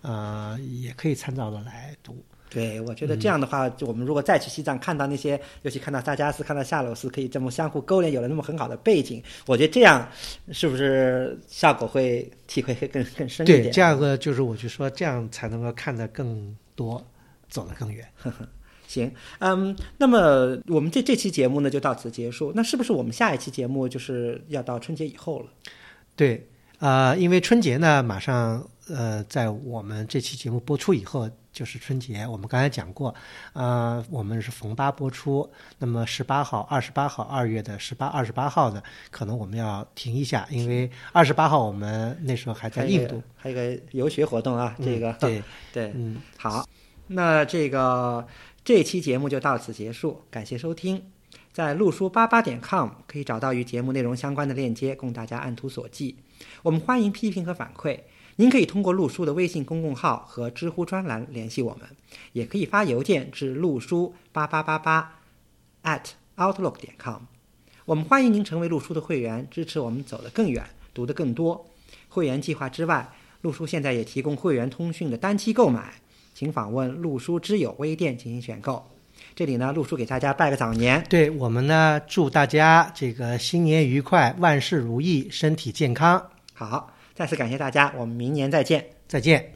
呃，也可以参照的来读。对，我嗯觉得这样的话，就我们如果再去西藏看到那些，尤其看到萨迦寺、看到夏鲁斯，可以这么相互勾连，有了那么很好的背景，我觉得这样是不是效果会体会会更更深一点？对，这样个就是我就说这样才能够看得更多，走得更远。<laughs> 行，嗯，那么我们这这期节目呢就到此结束。那是不是我们下一期节目就是要到春节以后了？对，呃，因为春节呢，马上呃，在我们这期节目播出以后就是春节。我们刚才讲过，呃，我们是逢八播出，那么十八号、二十八号，二月的十八、二十八号呢，可能我们要停一下，因为二十八号我们那时候还在印度。还有一个游学活动啊，这个、嗯对，对，嗯，好，那这个这期节目就到此结束，感谢收听。在路书八八点 com 可以找到与节目内容相关的链接，供大家按图索骥。我们欢迎批评和反馈，您可以通过陆叔的微信公众号和知乎专栏联系我们，也可以发邮件至陆叔八八八八 at outlook 点 com。我们欢迎您成为陆叔的会员，支持我们走得更远，读得更多。会员计划之外，陆叔现在也提供会员通讯的单期购买，请访问陆叔知友微店进行选购。这里呢，陆叔给大家拜个早年，对我们呢，祝大家这个新年愉快，万事如意，身体健康。好，再次感谢大家，我们明年再见。再见。